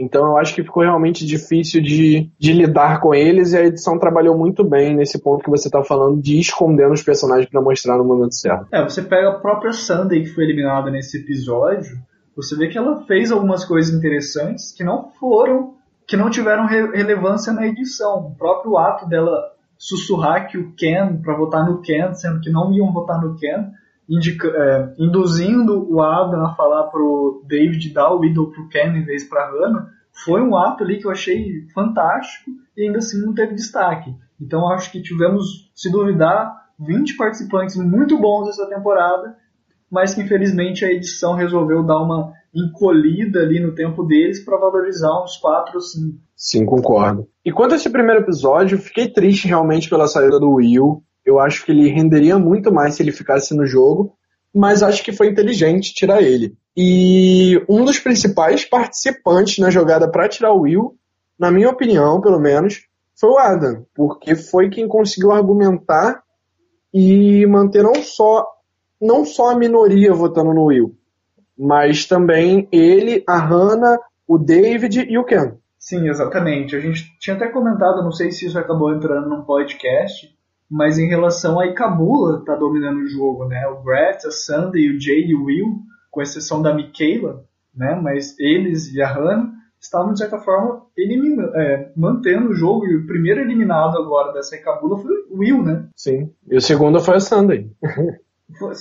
Então eu acho que ficou realmente difícil de, de lidar com eles e a edição trabalhou muito bem nesse ponto que você está falando de esconder os personagens para mostrar no momento certo. É, você pega a própria Sunday que foi eliminada nesse episódio, você vê que ela fez algumas coisas interessantes que não foram que não tiveram re relevância na edição. O próprio ato dela sussurrar que o Ken, para votar no Ken, sendo que não iam votar no Ken, indica, é, induzindo o Adam a falar pro David dar o ídolo pro Ken em vez pra Hannah, foi um ato ali que eu achei fantástico e ainda assim não teve destaque. Então acho que tivemos, se duvidar, 20 participantes muito bons essa temporada, mas que infelizmente a edição resolveu dar uma encolhida ali no tempo deles para valorizar uns 4 ou 5. Sim, concordo. E quanto a esse primeiro episódio, fiquei triste realmente pela saída do Will. Eu acho que ele renderia muito mais se ele ficasse no jogo, mas acho que foi inteligente tirar ele. E um dos principais participantes na jogada para tirar o Will, na minha opinião, pelo menos, foi o Adam, porque foi quem conseguiu argumentar e manter não só não só a minoria votando no Will, mas também ele, a Hannah, o David e o Ken. Sim, exatamente. A gente tinha até comentado, não sei se isso acabou entrando num podcast, mas em relação a Ikabula tá dominando o jogo, né? O Brett, a Sandy, o Jay e o Will, com exceção da Michaela, né? Mas eles e a Hannah estavam, de certa forma, é, mantendo o jogo. E o primeiro eliminado agora dessa Ikabula foi o Will, né? Sim. E o segundo foi a Sandy.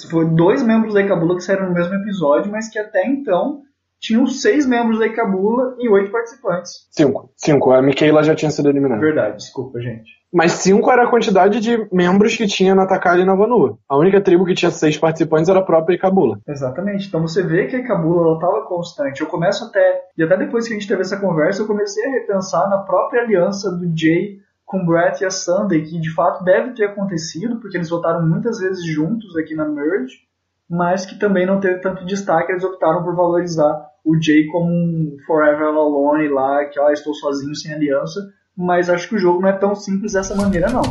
foi dois membros da Ikabula que saíram no mesmo episódio, mas que até então tinham seis membros da Ikabula e oito participantes. Cinco. Cinco. A Michaela já tinha sido eliminada. Verdade, desculpa, gente. Mas cinco era a quantidade de membros que tinha na Takali e na Vanua. A única tribo que tinha seis participantes era a própria Ikabula. Exatamente. Então você vê que a Ikabula estava constante. Eu começo até. E até depois que a gente teve essa conversa, eu comecei a repensar na própria aliança do Jay com o Brett e a Sunday, que de fato deve ter acontecido, porque eles votaram muitas vezes juntos aqui na Merge, mas que também não teve tanto destaque, eles optaram por valorizar o Jay como um Forever Alone lá, que ó, estou sozinho sem aliança, mas acho que o jogo não é tão simples dessa maneira não.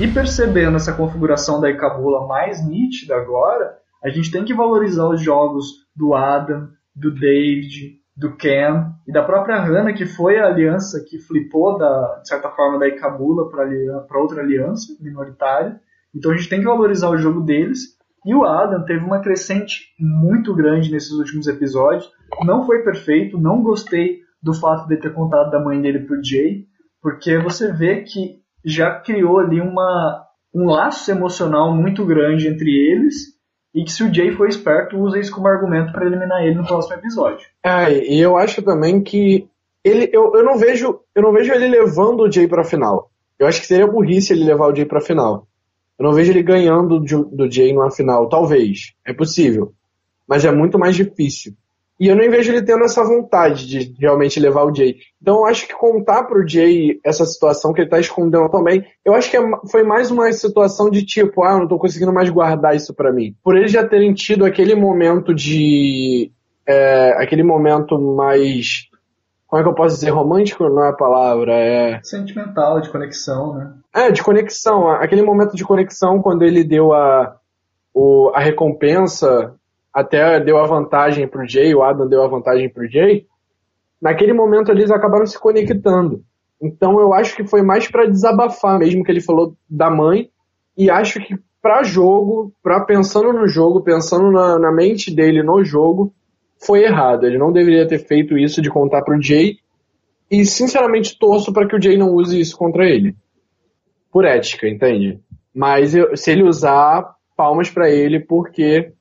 E percebendo essa configuração da Icabula mais nítida agora, a gente tem que valorizar os jogos do Adam, do David, do Ken e da própria Hannah, que foi a aliança que flipou, da, de certa forma, da Icabula para outra aliança minoritária. Então a gente tem que valorizar o jogo deles. E o Adam teve uma crescente muito grande nesses últimos episódios. Não foi perfeito, não gostei do fato de ter contado da mãe dele pro Jay, porque você vê que já criou ali uma, um laço emocional muito grande entre eles e que se o Jay for esperto, usa isso como argumento para eliminar ele no próximo episódio. É, e eu acho também que ele, eu, eu não vejo, eu não vejo ele levando o Jay para final. Eu acho que seria burrice ele levar o Jay para final. Eu não vejo ele ganhando do, Jay numa final, talvez, é possível, mas é muito mais difícil. E eu nem vejo ele tendo essa vontade de realmente levar o Jay. Então eu acho que contar pro Jay essa situação que ele tá escondendo também, eu acho que é, foi mais uma situação de tipo, ah, não tô conseguindo mais guardar isso para mim. Por eles já terem tido aquele momento de. É, aquele momento mais. Como é que eu posso dizer? Romântico não é a palavra, é. Sentimental, de conexão, né? É, de conexão. Aquele momento de conexão quando ele deu a, o, a recompensa até deu a vantagem pro Jay, o Adam deu a vantagem pro Jay, naquele momento eles acabaram se conectando. Então eu acho que foi mais para desabafar mesmo que ele falou da mãe e acho que para jogo, para pensando no jogo, pensando na, na, mente dele no jogo, foi errado. Ele não deveria ter feito isso de contar pro Jay e sinceramente torço para que o Jay não use isso contra ele. Por ética, entende? Mas eu, se ele usar, palmas para ele porque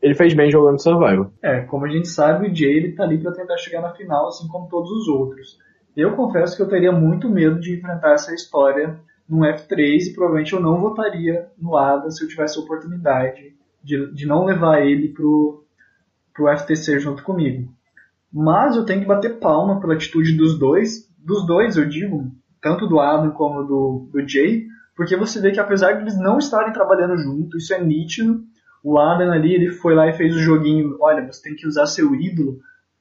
ele fez bem jogando Survival. É, como a gente sabe, o Jay ele tá ali para tentar chegar na final, assim como todos os outros. Eu confesso que eu teria muito medo de enfrentar essa história no F3 e provavelmente eu não votaria no Ada se eu tivesse a oportunidade de, de não levar ele pro, pro FTC junto comigo. Mas eu tenho que bater palma pela atitude dos dois, dos dois eu digo, tanto do Adam como do, do Jay, porque você vê que apesar de eles não estarem trabalhando junto, isso é nítido, o Adam ali, ele foi lá e fez o joguinho, olha, você tem que usar seu ídolo,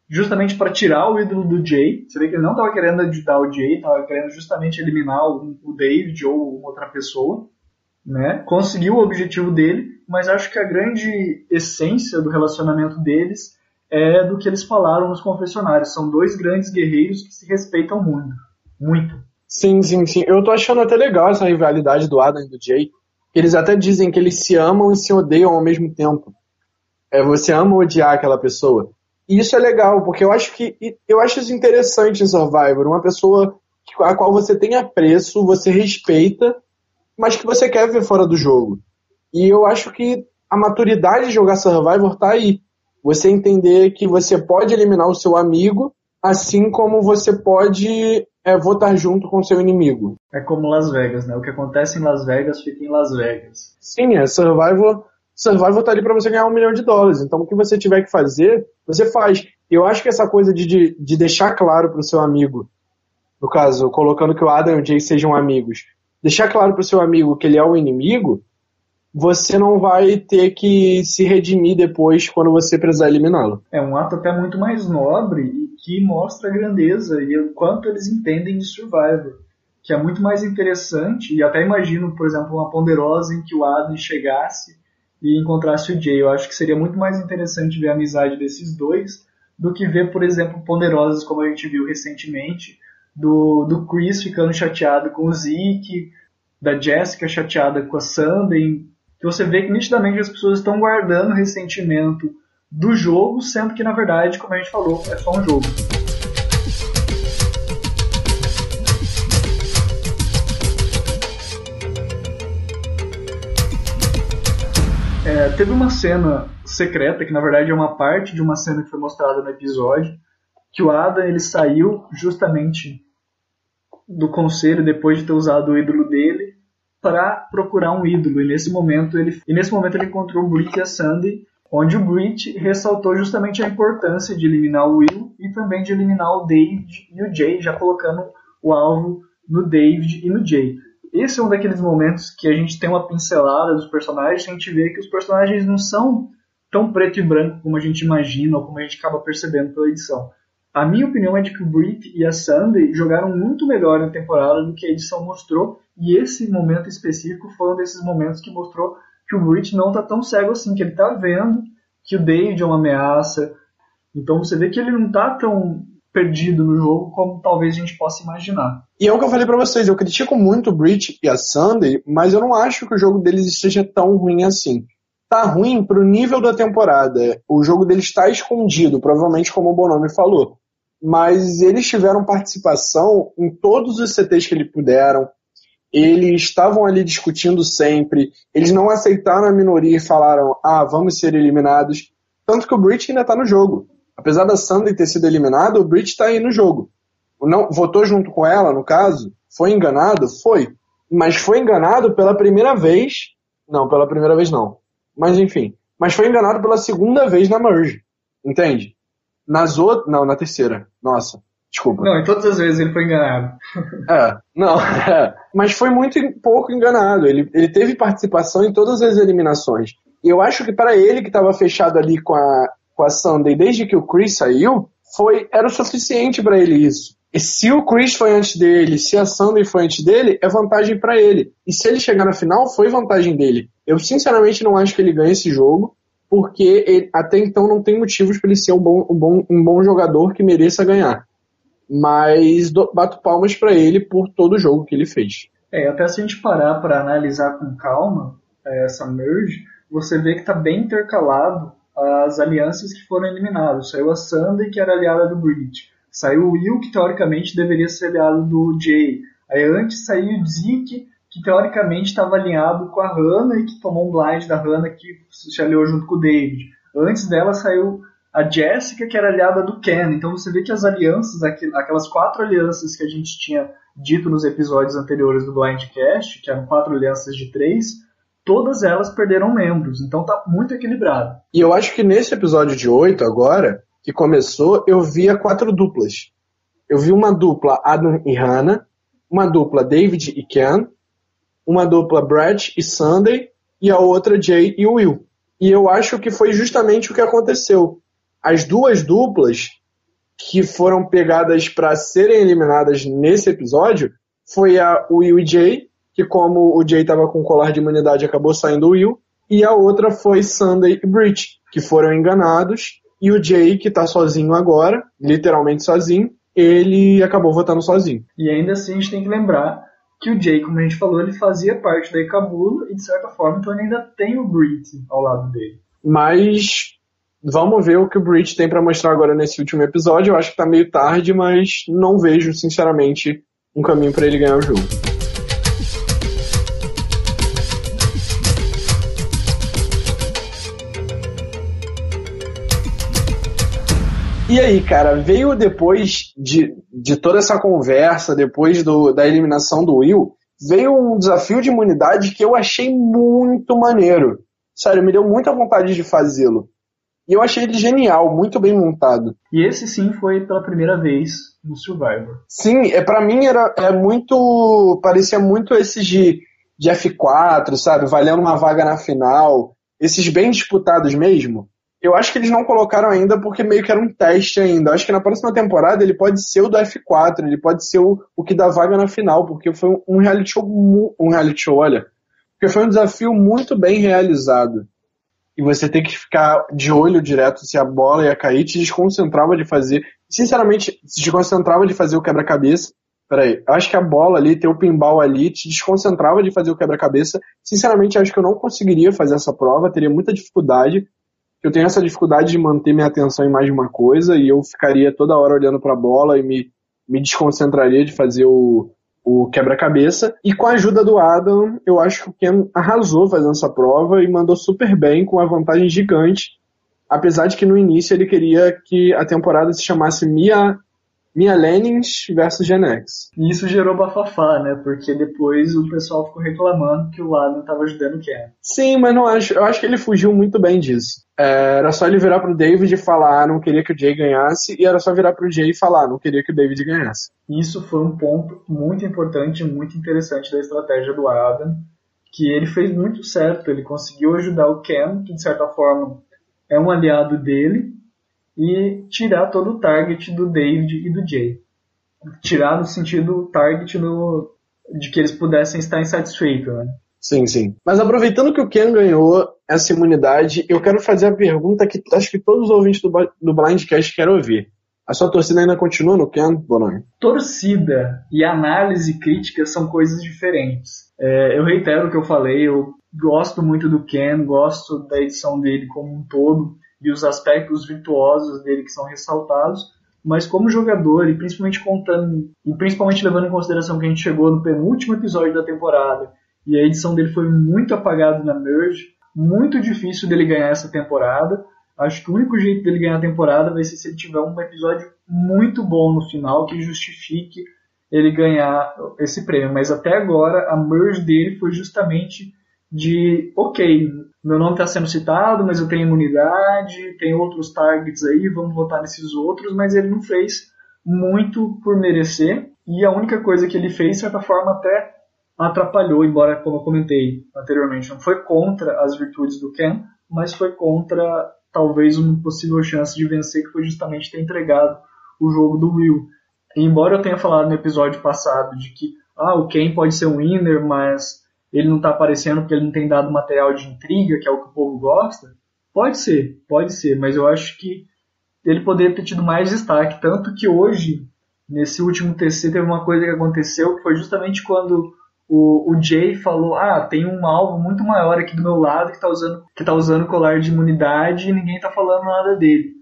justamente para tirar o ídolo do Jay. Você vê que ele não estava querendo ajudar o Jay, estava querendo justamente eliminar o, o David ou outra pessoa. Né? Conseguiu o objetivo dele, mas acho que a grande essência do relacionamento deles é do que eles falaram nos confessionários. São dois grandes guerreiros que se respeitam muito. Muito. Sim, sim, sim. Eu tô achando até legal essa rivalidade do Adam e do Jay. Eles até dizem que eles se amam e se odeiam ao mesmo tempo. É, você ama odiar aquela pessoa. E isso é legal, porque eu acho que eu acho isso interessante em Survivor. Uma pessoa a qual você tem apreço, você respeita, mas que você quer ver fora do jogo. E eu acho que a maturidade de jogar Survivor tá aí. Você entender que você pode eliminar o seu amigo, assim como você pode é votar junto com seu inimigo. É como Las Vegas, né? O que acontece em Las Vegas fica em Las Vegas. Sim, é Survival. Survival tá ali para você ganhar um milhão de dólares. Então o que você tiver que fazer, você faz. Eu acho que essa coisa de, de, de deixar claro pro seu amigo, no caso, colocando que o Adam e o Jay sejam amigos, deixar claro pro seu amigo que ele é o inimigo, você não vai ter que se redimir depois quando você precisar eliminá-lo. É um ato até muito mais nobre que mostra a grandeza e o quanto eles entendem de Survivor, que é muito mais interessante, e até imagino, por exemplo, uma Ponderosa em que o Adam chegasse e encontrasse o Jay. Eu acho que seria muito mais interessante ver a amizade desses dois do que ver, por exemplo, Ponderosas como a gente viu recentemente, do, do Chris ficando chateado com o Zeke, da Jessica chateada com a Sunday, que você vê que nitidamente as pessoas estão guardando ressentimento do jogo, sendo que na verdade, como a gente falou, é só um jogo. É, teve uma cena secreta, que na verdade é uma parte de uma cena que foi mostrada no episódio, que o Adam ele saiu justamente do conselho depois de ter usado o ídolo dele para procurar um ídolo e nesse momento ele e nesse momento ele encontrou o Brick e a Sandy onde o Breach ressaltou justamente a importância de eliminar o Will e também de eliminar o David e o Jay, já colocando o alvo no David e no Jay. Esse é um daqueles momentos que a gente tem uma pincelada dos personagens, a gente vê que os personagens não são tão preto e branco como a gente imagina ou como a gente acaba percebendo pela edição. A minha opinião é de que o Britt e a Sunday jogaram muito melhor na temporada do que a edição mostrou, e esse momento específico foi um desses momentos que mostrou que o Britt não tá tão cego assim, que ele tá vendo que o David é uma ameaça. Então você vê que ele não tá tão perdido no jogo como talvez a gente possa imaginar. E é o que eu falei para vocês, eu critico muito o Breach e a Sunday, mas eu não acho que o jogo deles esteja tão ruim assim. Tá ruim pro nível da temporada. O jogo deles está escondido, provavelmente como o Bonomi falou. Mas eles tiveram participação em todos os CTs que eles puderam. Eles estavam ali discutindo sempre. Eles não aceitaram a minoria e falaram: ah, vamos ser eliminados. Tanto que o Breach ainda tá no jogo. Apesar da Sandy ter sido eliminada, o Brit está aí no jogo. Não, votou junto com ela, no caso? Foi enganado? Foi. Mas foi enganado pela primeira vez. Não, pela primeira vez não. Mas enfim. Mas foi enganado pela segunda vez na Merge. Entende? Nas outras. Não, na terceira. Nossa. Desculpa. Não, em todas as vezes ele foi enganado. é, não, é. Mas foi muito pouco enganado. Ele, ele teve participação em todas as eliminações. E eu acho que para ele que estava fechado ali com a, com a Sunday desde que o Chris saiu, foi era o suficiente para ele isso. E se o Chris foi antes dele, se a Sunday foi antes dele, é vantagem para ele. E se ele chegar na final, foi vantagem dele. Eu sinceramente não acho que ele ganhe esse jogo, porque ele, até então não tem motivos para ele ser um bom, um, bom, um bom jogador que mereça ganhar. Mas do, bato palmas para ele por todo o jogo que ele fez. É, até se a gente parar para analisar com calma é, essa merge, você vê que está bem intercalado as alianças que foram eliminadas. Saiu a Sandy, que era aliada do Bridge. Saiu o Will, que teoricamente deveria ser aliado do Jay. Aí antes saiu o Zeke, que teoricamente estava alinhado com a Hannah e que tomou um blind da Hannah que se aliou junto com o David. Antes dela saiu a Jessica, que era aliada do Ken. Então você vê que as alianças, aquelas quatro alianças que a gente tinha dito nos episódios anteriores do Blindcast, que eram quatro alianças de três, todas elas perderam membros, então tá muito equilibrado. E eu acho que nesse episódio de 8 agora, que começou, eu via quatro duplas. Eu vi uma dupla Adam e Hannah, uma dupla David e Ken, uma dupla Brad e Sunday e a outra Jay e Will. E eu acho que foi justamente o que aconteceu. As duas duplas que foram pegadas para serem eliminadas nesse episódio foi a Will e Jay que como o Jay estava com colar de imunidade, acabou saindo o Will, e a outra foi Sunday e Bridge, que foram enganados, e o Jay, que está sozinho agora, literalmente sozinho, ele acabou votando sozinho. E ainda assim a gente tem que lembrar que o Jay, como a gente falou, ele fazia parte da Icabula e de certa forma então ele ainda tem o Brit ao lado dele. Mas vamos ver o que o Brit tem para mostrar agora nesse último episódio. Eu acho que tá meio tarde, mas não vejo sinceramente um caminho para ele ganhar o jogo. E aí, cara, veio depois de, de toda essa conversa, depois do, da eliminação do Will, veio um desafio de imunidade que eu achei muito maneiro. Sério, me deu muita vontade de fazê-lo. E eu achei ele genial, muito bem montado. E esse sim foi pela primeira vez no Survivor. Sim, é para mim era é muito parecia muito esses de, de F4, sabe, valendo uma vaga na final, esses bem disputados mesmo. Eu acho que eles não colocaram ainda porque meio que era um teste ainda. Eu acho que na próxima temporada ele pode ser o do F4, ele pode ser o, o que dá vaga na final, porque foi um reality show, um reality show, olha, porque foi um desafio muito bem realizado. E você tem que ficar de olho direto se a bola ia cair, te desconcentrava de fazer, sinceramente, te desconcentrava de fazer o quebra-cabeça. Peraí, acho que a bola ali, ter o pinball ali, te desconcentrava de fazer o quebra-cabeça. Sinceramente, acho que eu não conseguiria fazer essa prova, teria muita dificuldade eu tenho essa dificuldade de manter minha atenção em mais de uma coisa e eu ficaria toda hora olhando para a bola e me, me desconcentraria de fazer o, o quebra-cabeça. E com a ajuda do Adam, eu acho que o Ken arrasou fazendo essa prova e mandou super bem, com uma vantagem gigante. Apesar de que no início ele queria que a temporada se chamasse Mia Mia Lennings versus Gen X. E isso gerou bafafá, né? Porque depois o pessoal ficou reclamando que o Adam estava ajudando o Ken. Sim, mas não acho. Eu acho que ele fugiu muito bem disso. É, era só ele virar pro David e falar, ah, não queria que o Jay ganhasse, e era só virar pro Jay e falar, não queria que o David ganhasse. Isso foi um ponto muito importante, muito interessante da estratégia do Adam, que ele fez muito certo. Ele conseguiu ajudar o Ken, que de certa forma é um aliado dele, e tirar todo o target do David e do Jay. Tirar no sentido target no, de que eles pudessem estar insatisfeitos, né? Sim, sim. Mas aproveitando que o Ken ganhou essa imunidade, eu quero fazer a pergunta que acho que todos os ouvintes do, do Blindcast querem ouvir. A sua torcida ainda continua no Ken, Bononi? Torcida e análise e crítica são coisas diferentes. É, eu reitero o que eu falei, eu gosto muito do Ken, gosto da edição dele como um todo e os aspectos virtuosos dele que são ressaltados, mas como jogador e principalmente contando e principalmente levando em consideração que a gente chegou no penúltimo episódio da temporada e a edição dele foi muito apagada na merge, muito difícil dele ganhar essa temporada. Acho que o único jeito dele ganhar a temporada vai ser se ele tiver um episódio muito bom no final que justifique ele ganhar esse prêmio. Mas até agora a merge dele foi justamente de ok, meu nome está sendo citado, mas eu tenho imunidade, tem outros targets aí, vamos votar nesses outros, mas ele não fez muito por merecer. E a única coisa que ele fez, de certa forma, até atrapalhou, embora, como eu comentei anteriormente, não foi contra as virtudes do Ken, mas foi contra talvez uma possível chance de vencer, que foi justamente ter entregado o jogo do Will. E embora eu tenha falado no episódio passado de que ah, o Ken pode ser um winner, mas ele não está aparecendo porque ele não tem dado material de intriga, que é o que o povo gosta. Pode ser, pode ser, mas eu acho que ele poderia ter tido mais destaque, tanto que hoje, nesse último TC, teve uma coisa que aconteceu, que foi justamente quando o, o Jay falou, ah, tem um alvo muito maior aqui do meu lado que está usando, que tá usando colar de imunidade e ninguém está falando nada dele.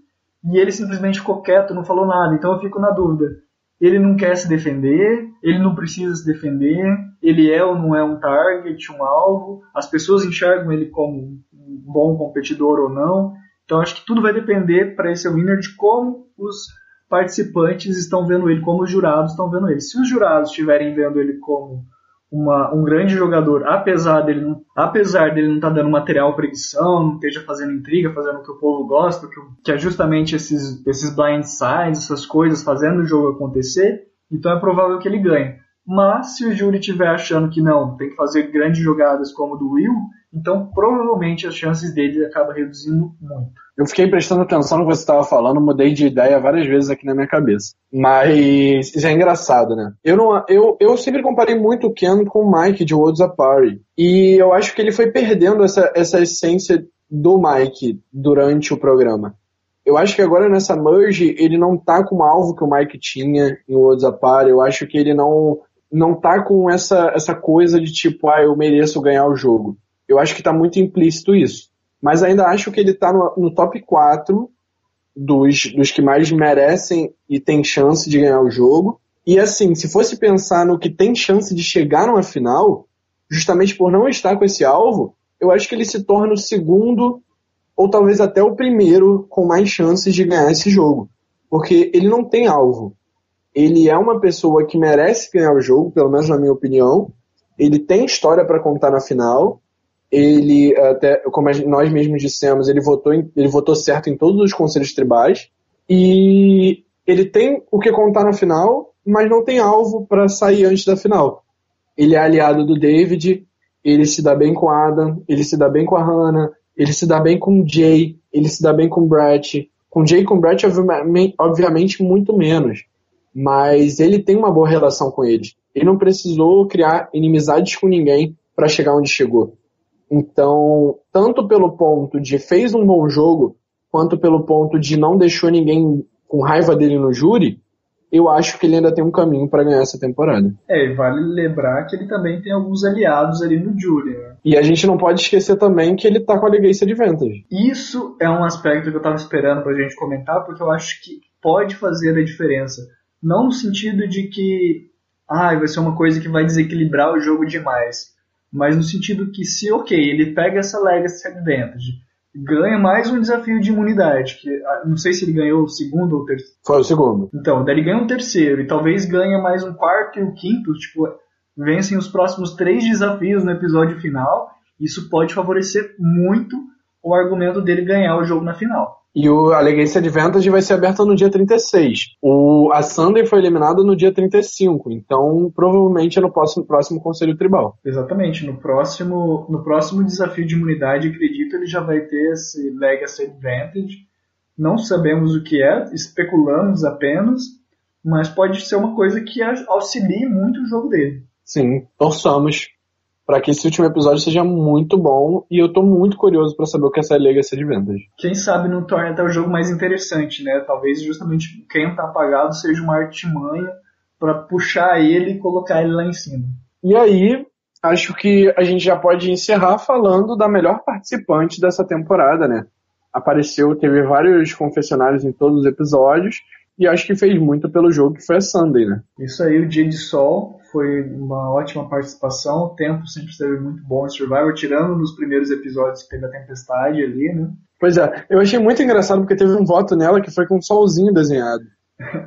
E ele simplesmente ficou quieto, não falou nada, então eu fico na dúvida. Ele não quer se defender, ele não precisa se defender, ele é ou não é um target, um alvo, as pessoas enxergam ele como um bom competidor ou não. Então acho que tudo vai depender para esse winner de como os participantes estão vendo ele, como os jurados estão vendo ele. Se os jurados estiverem vendo ele como uma, um grande jogador, apesar dele, apesar dele não estar tá dando material para edição, não esteja fazendo intriga, fazendo o que o povo gosta, que, que é justamente esses, esses blind sides, essas coisas, fazendo o jogo acontecer, então é provável que ele ganhe. Mas se o júri estiver achando que não, tem que fazer grandes jogadas como do Will, então provavelmente as chances dele acabam reduzindo muito. Eu fiquei prestando atenção no que você estava falando, mudei de ideia várias vezes aqui na minha cabeça. Mas isso é engraçado, né? Eu, não, eu, eu sempre comparei muito o Ken com o Mike de Worlds Apart. E eu acho que ele foi perdendo essa, essa essência do Mike durante o programa. Eu acho que agora nessa merge ele não tá com o alvo que o Mike tinha em Worlds Apart. Eu acho que ele não não tá com essa, essa coisa de tipo, ah, eu mereço ganhar o jogo. Eu acho que tá muito implícito isso. Mas ainda acho que ele tá no, no top 4 dos, dos que mais merecem e tem chance de ganhar o jogo. E assim, se fosse pensar no que tem chance de chegar numa final, justamente por não estar com esse alvo, eu acho que ele se torna o segundo ou talvez até o primeiro com mais chances de ganhar esse jogo. Porque ele não tem alvo ele é uma pessoa que merece ganhar o jogo, pelo menos na minha opinião. Ele tem história para contar na final. Ele, até como nós mesmos dissemos, ele votou, em, ele votou certo em todos os conselhos tribais. E ele tem o que contar na final, mas não tem alvo para sair antes da final. Ele é aliado do David, ele se dá bem com Adam, ele se dá bem com a Hannah, ele se dá bem com o Jay, ele se dá bem com o Brett. Com o Jay e com o Brett, obviamente, muito menos mas ele tem uma boa relação com eles. Ele não precisou criar inimizades com ninguém para chegar onde chegou. Então, tanto pelo ponto de fez um bom jogo, quanto pelo ponto de não deixou ninguém com raiva dele no júri, eu acho que ele ainda tem um caminho para ganhar essa temporada. É, e vale lembrar que ele também tem alguns aliados ali no júri, né? E a gente não pode esquecer também que ele tá com a Legacy Advantage. Isso é um aspecto que eu tava esperando pra gente comentar, porque eu acho que pode fazer a diferença. Não no sentido de que ah, vai ser uma coisa que vai desequilibrar o jogo demais. Mas no sentido que se, ok, ele pega essa Legacy Advantage, ganha mais um desafio de imunidade, que ah, não sei se ele ganhou o segundo ou o terceiro. Foi o segundo. Então, daí ele ganha um terceiro e talvez ganha mais um quarto e um quinto, tipo, vencem os próximos três desafios no episódio final. Isso pode favorecer muito o argumento dele ganhar o jogo na final. E o, a Legacy Advantage vai ser aberta no dia 36. O, a Sunday foi eliminada no dia 35. Então, provavelmente é no próximo, próximo Conselho Tribal. Exatamente. No próximo, no próximo desafio de imunidade, acredito, ele já vai ter esse Legacy Advantage. Não sabemos o que é, especulamos apenas, mas pode ser uma coisa que auxilie muito o jogo dele. Sim, torçamos para que esse último episódio seja muito bom e eu tô muito curioso para saber o que essa Legacy de vendas. Quem sabe não torne até o jogo mais interessante, né? Talvez justamente quem tá apagado seja uma artimanha para puxar ele e colocar ele lá em cima. E aí, acho que a gente já pode encerrar falando da melhor participante dessa temporada, né? Apareceu, teve vários confessionários em todos os episódios e acho que fez muito pelo jogo que foi a Sunday, né? Isso aí, o Dia de Sol foi uma ótima participação. O tempo sempre esteve muito bom em Survivor, tirando nos primeiros episódios que teve a tempestade ali, né? Pois é, eu achei muito engraçado porque teve um voto nela que foi com um solzinho desenhado.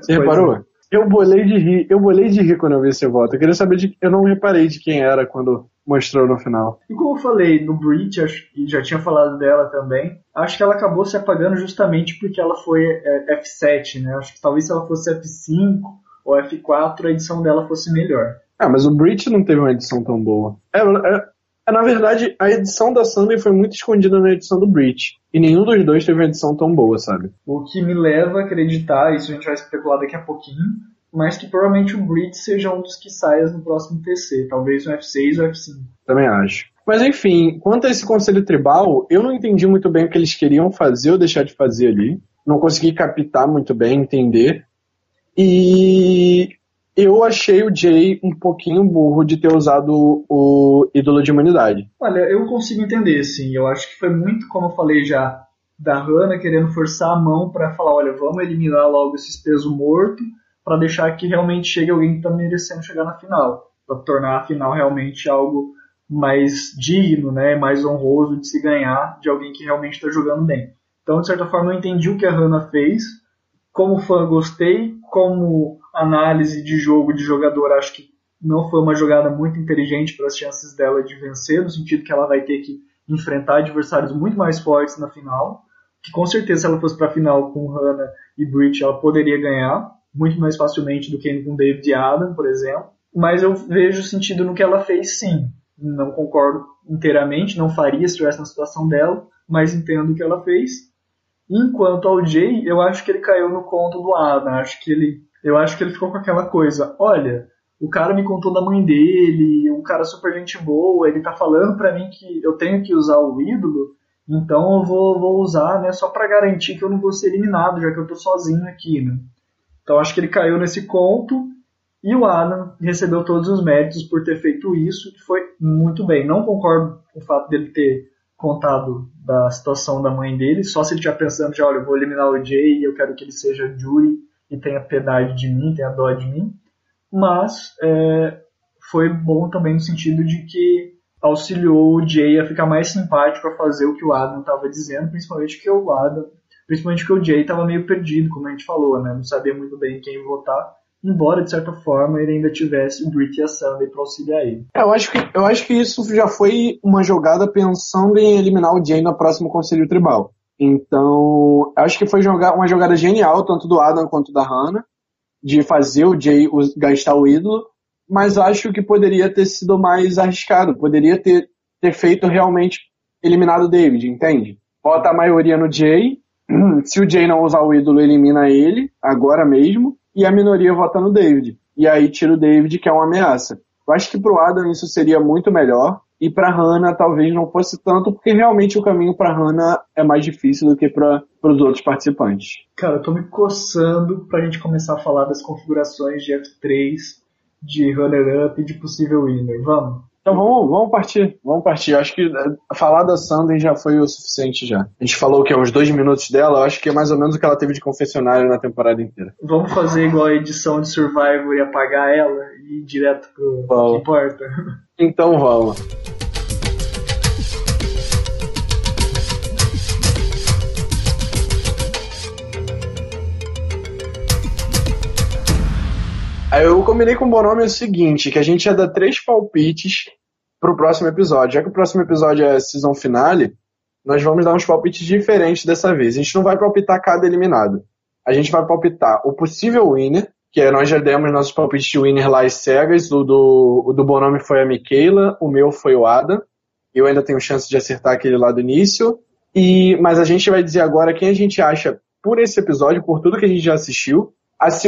Você reparou? É. Eu bolei de rir, eu bolei de rir quando eu vi esse voto. Eu queria saber de. Eu não reparei de quem era quando mostrou no final. E como eu falei, no Breach, e já tinha falado dela também, acho que ela acabou se apagando justamente porque ela foi é, F7, né? Acho que talvez se ela fosse F5 ou F4 a edição dela fosse melhor. Ah, mas o Breach não teve uma edição tão boa. É, é, é, na verdade, a edição da Sunday foi muito escondida na edição do Breach. E nenhum dos dois teve uma edição tão boa, sabe? O que me leva a acreditar, isso a gente vai especular daqui a pouquinho, mas que provavelmente o Breach seja um dos que saia no próximo TC. Talvez no F6 ou F5. Também acho. Mas enfim, quanto a esse conselho tribal, eu não entendi muito bem o que eles queriam fazer ou deixar de fazer ali. Não consegui captar muito bem, entender. E eu achei o Jay um pouquinho burro de ter usado o ídolo de humanidade. Olha, eu consigo entender, sim. Eu acho que foi muito, como eu falei já, da Hannah querendo forçar a mão para falar, olha, vamos eliminar logo esses pesos mortos para deixar que realmente chegue alguém que está merecendo chegar na final, para tornar a final realmente algo mais digno, né, mais honroso de se ganhar de alguém que realmente está jogando bem. Então, de certa forma, eu entendi o que a Hannah fez. Como fã, gostei como análise de jogo de jogador, acho que não foi uma jogada muito inteligente para as chances dela de vencer, no sentido que ela vai ter que enfrentar adversários muito mais fortes na final, que com certeza se ela fosse para a final com Hannah e Bridge, ela poderia ganhar muito mais facilmente do que com David Adam, por exemplo. Mas eu vejo sentido no que ela fez, sim. Não concordo inteiramente, não faria se estivesse na situação dela, mas entendo o que ela fez. Enquanto ao Jay, eu acho que ele caiu no conto do Adam. Acho que ele, eu acho que ele ficou com aquela coisa. Olha, o cara me contou da mãe dele, um cara super gente boa, ele tá falando para mim que eu tenho que usar o ídolo, então eu vou, vou usar, né, só para garantir que eu não vou ser eliminado, já que eu tô sozinho aqui, né. Então acho que ele caiu nesse conto e o Adam recebeu todos os méritos por ter feito isso, que foi muito bem. Não concordo com o fato dele ter contado da situação da mãe dele, só se ele estiver pensando de, olha, eu vou eliminar o Jay e eu quero que ele seja Jury e tenha piedade de mim, tenha dó de mim. Mas é, foi bom também no sentido de que auxiliou o Jay a ficar mais simpático a fazer o que o Adam estava dizendo, principalmente que o Adam, principalmente que o Jay estava meio perdido, como a gente falou, né? Não sabia muito bem quem votar embora de certa forma ele ainda tivesse o Brit e a Sunday para auxiliar ele. É, eu, acho que, eu acho que isso já foi uma jogada pensando em eliminar o Jay no próximo Conselho Tribal. Então, acho que foi jogar uma jogada genial, tanto do Adam quanto da Hannah, de fazer o Jay gastar o ídolo, mas acho que poderia ter sido mais arriscado, poderia ter, ter feito realmente eliminado o David, entende? Bota a maioria no Jay, se o Jay não usar o ídolo, elimina ele, agora mesmo, e a minoria vota no David. E aí tira o David, que é uma ameaça. Eu acho que pro Adam isso seria muito melhor. E para Hannah talvez não fosse tanto, porque realmente o caminho para Hannah é mais difícil do que para os outros participantes. Cara, eu tô me coçando pra gente começar a falar das configurações de F3, de runner-up e de possível winner. Vamos? Então vamos, vamos partir, vamos partir. Acho que eh, falar da Sandy já foi o suficiente já. A gente falou que é uns dois minutos dela, eu acho que é mais ou menos o que ela teve de confessionário na temporada inteira. Vamos fazer igual a edição de Survivor e apagar ela e ir direto pro vamos. que importa. Então vamos. Aí eu combinei com o Bonomi o seguinte, que a gente ia dar três palpites pro próximo episódio. Já que o próximo episódio é season finale, nós vamos dar uns palpites diferentes dessa vez. A gente não vai palpitar cada eliminado. A gente vai palpitar o possível winner, que é, nós já demos nossos palpites de winner lá e cegas. O do, o do Bonomi foi a Michaela, o meu foi o Adam. Eu ainda tenho chance de acertar aquele lá do início. E, mas a gente vai dizer agora quem a gente acha por esse episódio, por tudo que a gente já assistiu.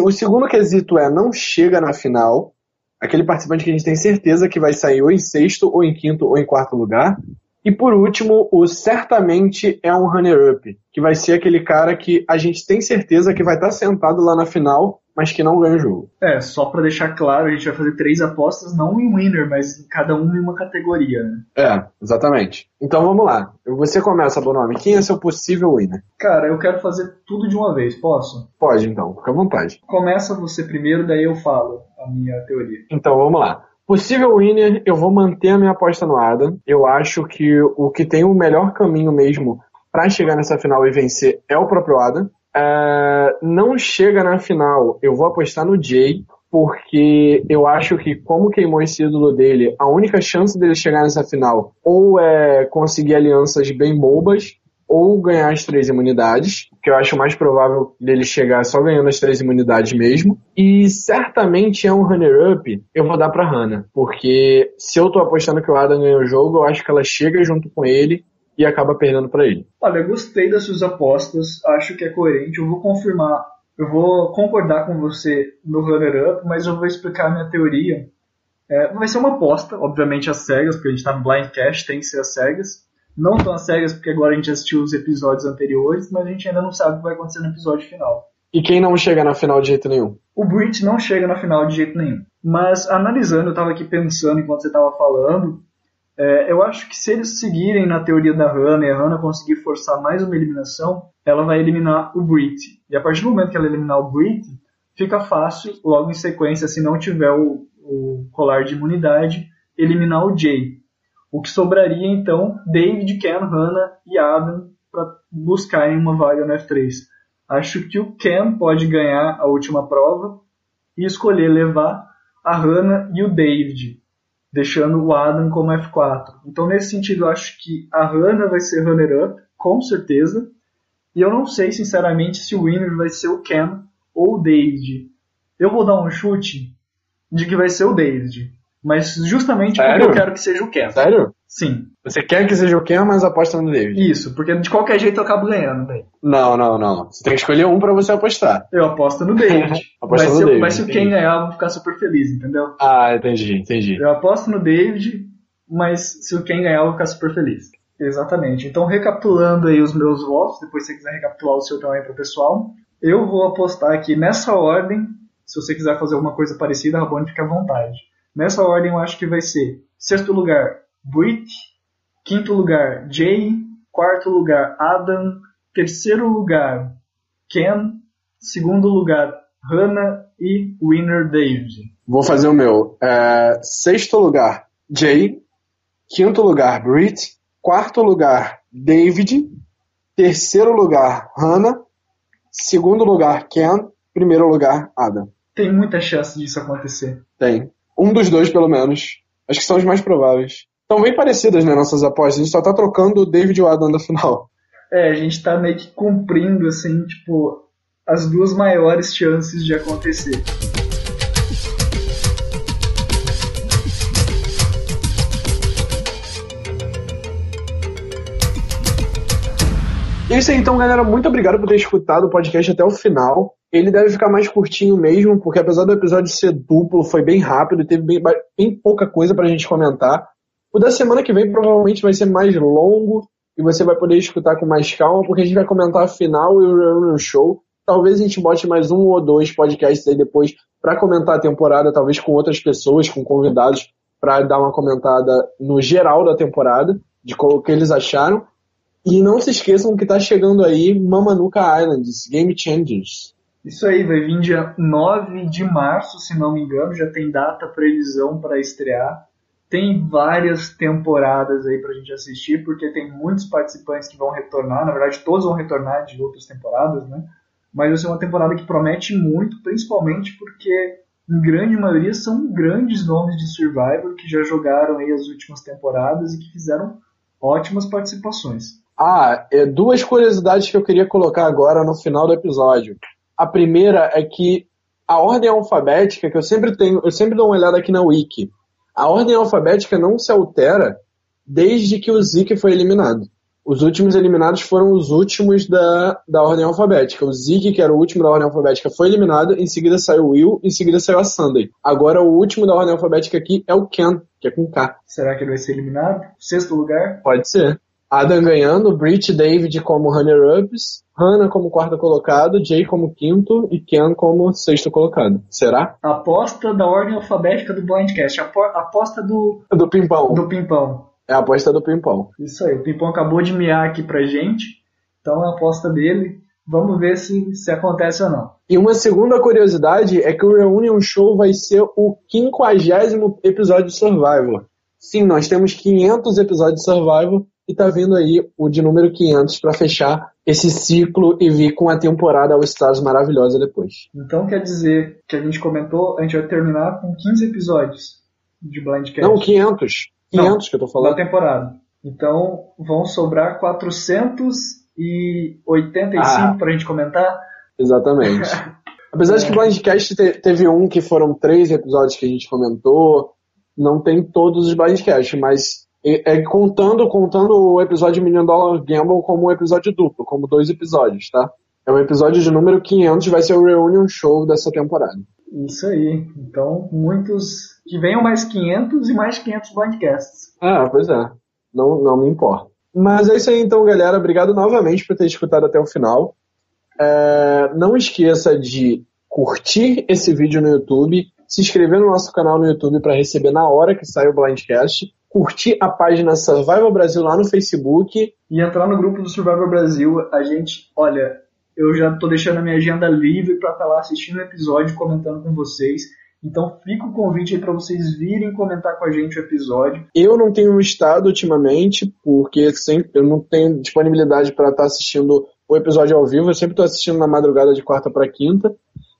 O segundo quesito é não chega na final. Aquele participante que a gente tem certeza que vai sair ou em sexto, ou em quinto, ou em quarto lugar. E por último, o certamente é um runner-up, que vai ser aquele cara que a gente tem certeza que vai estar sentado lá na final, mas que não ganha o jogo. É, só para deixar claro, a gente vai fazer três apostas, não em winner, mas cada um em uma categoria, né? É, exatamente. Então vamos lá. Você começa, Bonome. Quem é seu possível winner? Cara, eu quero fazer tudo de uma vez, posso? Pode, então. Fica à vontade. Começa você primeiro, daí eu falo a minha teoria. Então vamos lá. Possível winner, eu vou manter a minha aposta no Adam. Eu acho que o que tem o melhor caminho mesmo para chegar nessa final e vencer é o próprio Adam. É, não chega na final, eu vou apostar no Jay, porque eu acho que, como queimou esse ídolo dele, a única chance dele chegar nessa final ou é conseguir alianças bem bobas, ou ganhar as três imunidades, que eu acho mais provável dele chegar só ganhando as três imunidades mesmo. E certamente é um runner-up, eu vou dar pra Hannah, porque se eu tô apostando que o Adam ganha o jogo, eu acho que ela chega junto com ele e acaba perdendo para ele. Olha, gostei das suas apostas, acho que é coerente, eu vou confirmar, eu vou concordar com você no runner-up, mas eu vou explicar a minha teoria. É, vai ser uma aposta, obviamente às cegas, porque a gente tá no blind cash, tem que ser às cegas não tão às cegas, porque agora a gente assistiu os episódios anteriores, mas a gente ainda não sabe o que vai acontecer no episódio final. E quem não chega na final de jeito nenhum? O Brit não chega na final de jeito nenhum. Mas analisando, eu estava aqui pensando enquanto você estava falando, é, eu acho que se eles seguirem na teoria da Hannah e a Hannah conseguir forçar mais uma eliminação, ela vai eliminar o Brit. E a partir do momento que ela eliminar o Brit, fica fácil, logo em sequência, se não tiver o, o colar de imunidade, eliminar o Jay. O que sobraria então David, Ken, Hannah e Adam para buscarem uma vaga no F3. Acho que o Ken pode ganhar a última prova e escolher levar a Hannah e o David, deixando o Adam como F4. Então, nesse sentido, acho que a Hannah vai ser runner-up, com certeza. E eu não sei, sinceramente, se o winner vai ser o Ken ou o David. Eu vou dar um chute de que vai ser o David. Mas justamente Sério? porque eu quero que seja o Ken. Sério? Sim. Você quer que seja o Ken, mas aposta no David. Isso, porque de qualquer jeito eu acabo ganhando, daí. Não, não, não. Você tem que escolher um pra você apostar. Eu aposto no David. mas, no se David, mas se o Ken ganhar, eu vou ficar super feliz, entendeu? Ah, entendi, entendi. Eu aposto no David, mas se o Ken ganhar, eu vou ficar super feliz. Exatamente. Então, recapitulando aí os meus votos, depois se você quiser recapitular o seu também pro pessoal, eu vou apostar aqui nessa ordem. Se você quiser fazer alguma coisa parecida, Rabone, fica à vontade. Nessa ordem, eu acho que vai ser sexto lugar, Brit, quinto lugar, Jay, quarto lugar, Adam, terceiro lugar, Ken, segundo lugar, Hannah e winner David. Vou fazer o meu. É, sexto lugar, Jay, quinto lugar, Brit, quarto lugar, David, terceiro lugar, Hannah, segundo lugar, Ken, primeiro lugar, Adam. Tem muita chance disso acontecer. Tem. Um dos dois, pelo menos. Acho que são os mais prováveis. Estão bem parecidas, né, nossas apostas. A gente só tá trocando o David e o Adam da final. É, a gente tá meio que cumprindo, assim, tipo, as duas maiores chances de acontecer. E é isso aí, então, galera. Muito obrigado por ter escutado o podcast até o final. Ele deve ficar mais curtinho mesmo, porque apesar do episódio ser duplo, foi bem rápido, teve bem, bem pouca coisa pra gente comentar. O da semana que vem provavelmente vai ser mais longo e você vai poder escutar com mais calma, porque a gente vai comentar a final e o reunion show. Talvez a gente bote mais um ou dois podcasts aí depois para comentar a temporada, talvez com outras pessoas, com convidados, para dar uma comentada no geral da temporada, de o que eles acharam. E não se esqueçam que está chegando aí Mamanuca Islands, Game Changers. Isso aí, vai vir dia 9 de março, se não me engano, já tem data, previsão para estrear. Tem várias temporadas aí pra gente assistir, porque tem muitos participantes que vão retornar, na verdade todos vão retornar de outras temporadas, né? Mas vai ser uma temporada que promete muito, principalmente porque em grande maioria são grandes nomes de Survivor que já jogaram aí as últimas temporadas e que fizeram ótimas participações. Ah, é duas curiosidades que eu queria colocar agora no final do episódio. A primeira é que a ordem alfabética, que eu sempre tenho, eu sempre dou uma olhada aqui na Wiki, a ordem alfabética não se altera desde que o Zeke foi eliminado. Os últimos eliminados foram os últimos da, da ordem alfabética. O Zig, que era o último da ordem alfabética, foi eliminado. Em seguida saiu o Will, em seguida saiu a Sunday. Agora o último da ordem alfabética aqui é o Ken, que é com K. Será que ele vai ser eliminado? Sexto lugar? Pode ser. Adam ganhando, Brit David como runner-ups, Hannah como quarto colocado, Jay como quinto e Ken como sexto colocado. Será? Aposta da ordem alfabética do Blindcast. Apo aposta do. Do Pimpão. Do Pimpão. É a aposta do Pimpão. Isso aí. O Pimpão acabou de miar aqui pra gente. Então é a aposta dele. Vamos ver se, se acontece ou não. E uma segunda curiosidade é que o Reunion Show vai ser o quinquagésimo episódio de Survivor. Sim, nós temos 500 episódios de Survivor e tá vindo aí o de número 500 para fechar esse ciclo e vir com a temporada All Stars maravilhosa depois. Então quer dizer que a gente comentou, a gente vai terminar com 15 episódios de Blindcast. Não, 500. 500 Não, que eu tô falando. Da temporada. Então vão sobrar 485 ah, pra gente comentar? Exatamente. Apesar é. de que o Blindcast teve um que foram três episódios que a gente comentou, não tem todos os Blindcasts, mas é, é, contando, contando o episódio Million Dollar Gamble como um episódio duplo, como dois episódios, tá? É o episódio de número 500, vai ser o Reunion Show dessa temporada. Isso aí. Então, muitos. Que venham mais 500 e mais 500 podcasts. Ah, pois é. Não, não me importa. Mas é isso aí então, galera. Obrigado novamente por ter escutado até o final. É, não esqueça de curtir esse vídeo no YouTube, se inscrever no nosso canal no YouTube para receber na hora que sai o Blindcast curtir a página Survival Brasil lá no Facebook. E entrar no grupo do Survival Brasil. A gente, olha, eu já tô deixando a minha agenda livre para estar tá lá assistindo o episódio, comentando com vocês. Então fica o convite aí para vocês virem comentar com a gente o episódio. Eu não tenho estado ultimamente, porque sempre eu não tenho disponibilidade para estar tá assistindo o episódio ao vivo. Eu sempre estou assistindo na madrugada de quarta para quinta.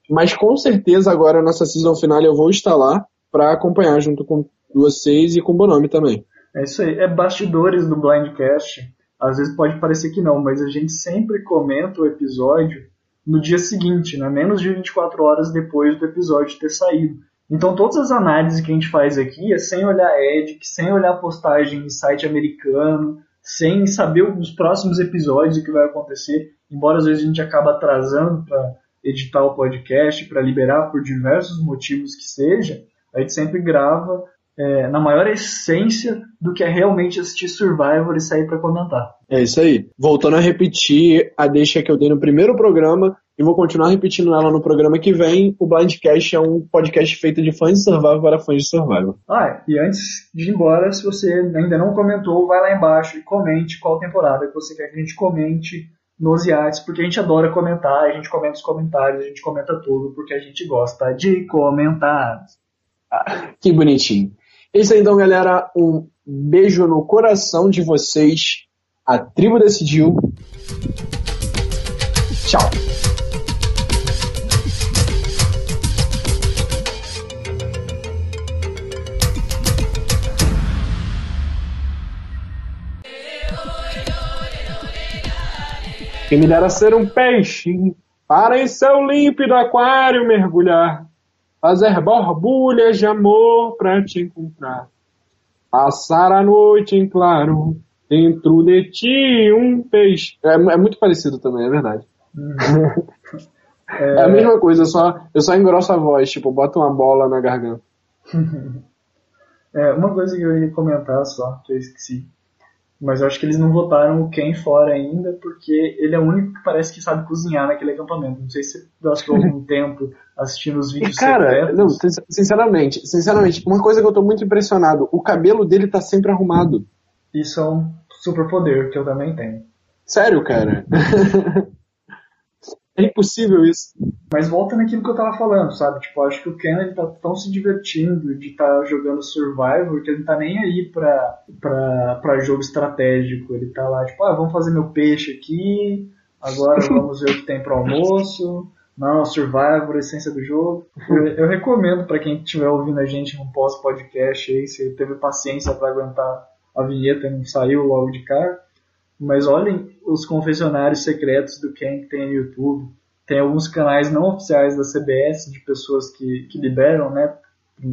Mas com certeza agora, nossa season final, eu vou estar lá para acompanhar junto com vocês e com o Bonome também. É isso aí. É bastidores do Blindcast. Às vezes pode parecer que não, mas a gente sempre comenta o episódio no dia seguinte, né? menos de 24 horas depois do episódio ter saído. Então todas as análises que a gente faz aqui é sem olhar Edit, sem olhar postagem em site americano, sem saber os próximos episódios o que vai acontecer. Embora às vezes a gente acaba atrasando para editar o podcast, para liberar por diversos motivos que seja, a gente sempre grava é, na maior essência do que é realmente assistir Survivor e sair para comentar. É isso aí. Voltando a repetir a deixa que eu dei no primeiro programa e vou continuar repetindo ela no programa que vem. O Blindcast é um podcast feito de fãs de Survivor para fãs de Survivor. Ah, e antes de ir embora, se você ainda não comentou, vai lá embaixo e comente qual temporada que você quer que a gente comente nos iates, porque a gente adora comentar, a gente comenta os comentários, a gente comenta tudo, porque a gente gosta de comentar. Ah, que bonitinho. É isso aí, então, galera. Um beijo no coração de vocês. A tribo decidiu. Tchau. Quem me dera ser um peixe para em seu límpido aquário mergulhar fazer borbulhas de amor pra te encontrar. Passar a noite em claro, dentro de ti um peixe. É, é muito parecido também, é verdade. É... é... a mesma coisa, eu só, eu só engrosso a voz, tipo, boto uma bola na garganta. é, uma coisa que eu ia comentar só, que eu esqueci. Mas eu acho que eles não votaram o Ken fora ainda, porque ele é o único que parece que sabe cozinhar naquele acampamento. Não sei se você gastou algum tempo assistindo os vídeos e, cara, secretos. Não, sinceramente, sinceramente, uma coisa que eu tô muito impressionado, o cabelo dele tá sempre arrumado. Isso é um superpoder que eu também tenho. Sério, cara? É impossível isso. Mas volta naquilo que eu tava falando, sabe? Tipo, acho que o Ken ele tá tão se divertindo de estar tá jogando Survivor que ele não tá nem aí pra, pra, pra jogo estratégico. Ele tá lá, tipo, ah, vamos fazer meu peixe aqui, agora vamos ver o que tem pro almoço. Não, Survivor, a essência do jogo. Eu, eu recomendo para quem estiver ouvindo a gente no pós-podcast aí, se teve paciência para aguentar a vinheta e não saiu logo de cara mas olhem os confessionários secretos do Ken que tem no YouTube. Tem alguns canais não oficiais da CBS de pessoas que, que liberam, né?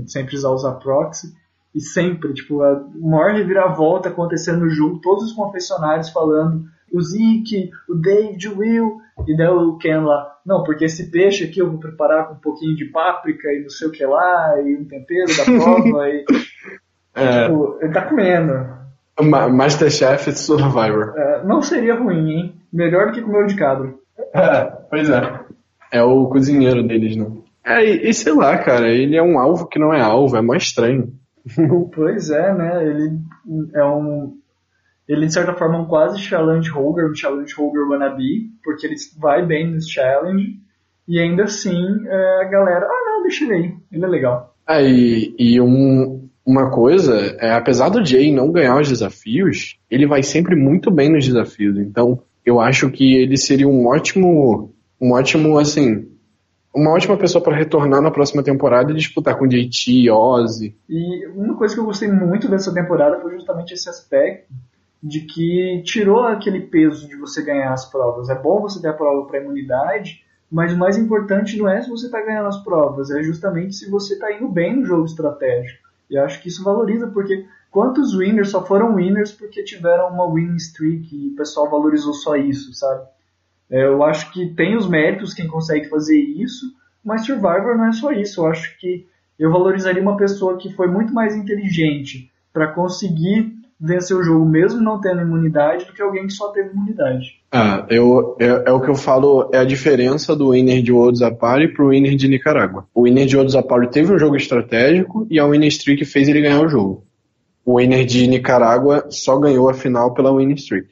Sem precisar usar proxy. E sempre, tipo, a maior reviravolta acontecendo no jogo, todos os confessionários falando, o Zeke, o David, o Will, e daí o Ken lá, não, porque esse peixe aqui eu vou preparar com um pouquinho de páprica e não sei o que lá, e um tempero da prova, e. É. Tipo, ele tá comendo. Masterchef Survivor. É, não seria ruim, hein? Melhor do que comer o de cabra. É, pois é. É o cozinheiro deles, né? É, e, e, sei lá, cara, ele é um alvo que não é alvo, é mais estranho. pois é, né? Ele é um. Ele, de certa forma, é um quase challenge holder, um challenge holder wannabe, porque ele vai bem nos challenge, e ainda assim é, a galera, ah não, deixa ele aí, ele é legal. É, e, e um, uma coisa, é, apesar do Jay não ganhar os desafios, ele vai sempre muito bem nos desafios, então eu acho que ele seria um ótimo, um ótimo, assim, uma ótima pessoa para retornar na próxima temporada e disputar com JT, Ozzy. E uma coisa que eu gostei muito dessa temporada foi justamente esse aspecto de que tirou aquele peso de você ganhar as provas. É bom você ter a prova para imunidade, mas o mais importante não é se você está ganhando as provas, é justamente se você está indo bem no jogo estratégico. E acho que isso valoriza, porque quantos winners só foram winners porque tiveram uma winning streak e o pessoal valorizou só isso, sabe? É, eu acho que tem os méritos quem consegue fazer isso, mas Survivor não é só isso. Eu acho que eu valorizaria uma pessoa que foi muito mais inteligente para conseguir vencer o jogo mesmo não tendo imunidade do que alguém que só teve imunidade. Ah, eu, é, é o que eu falo, é a diferença do winner de Worlds Apart pro winner de Nicarágua. O winner de Worlds Apart teve um jogo estratégico e a winning streak fez ele ganhar o jogo. O winner de Nicarágua só ganhou a final pela winning streak.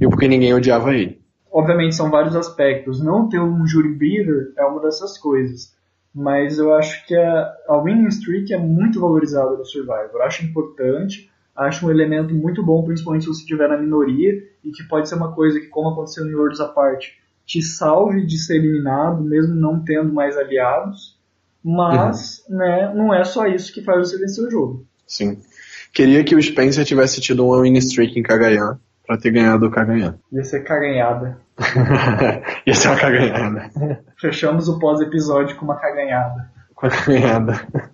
E porque ninguém odiava ele obviamente são vários aspectos. Não ter um jury beater é uma dessas coisas. Mas eu acho que a, a winning streak é muito valorizada no Survivor. acho importante, acho um elemento muito bom, principalmente se você estiver na minoria, e que pode ser uma coisa que, como aconteceu em Worlds Apart, te salve de ser eliminado, mesmo não tendo mais aliados. Mas uhum. né, não é só isso que faz você vencer o jogo. Sim. Queria que o Spencer tivesse tido uma winning streak em Kagayan pra ter ganhado o Caganhada. Ia ser caganhada. Ia ser uma caganhada. Fechamos o pós-episódio com uma caganhada. Com a caganhada.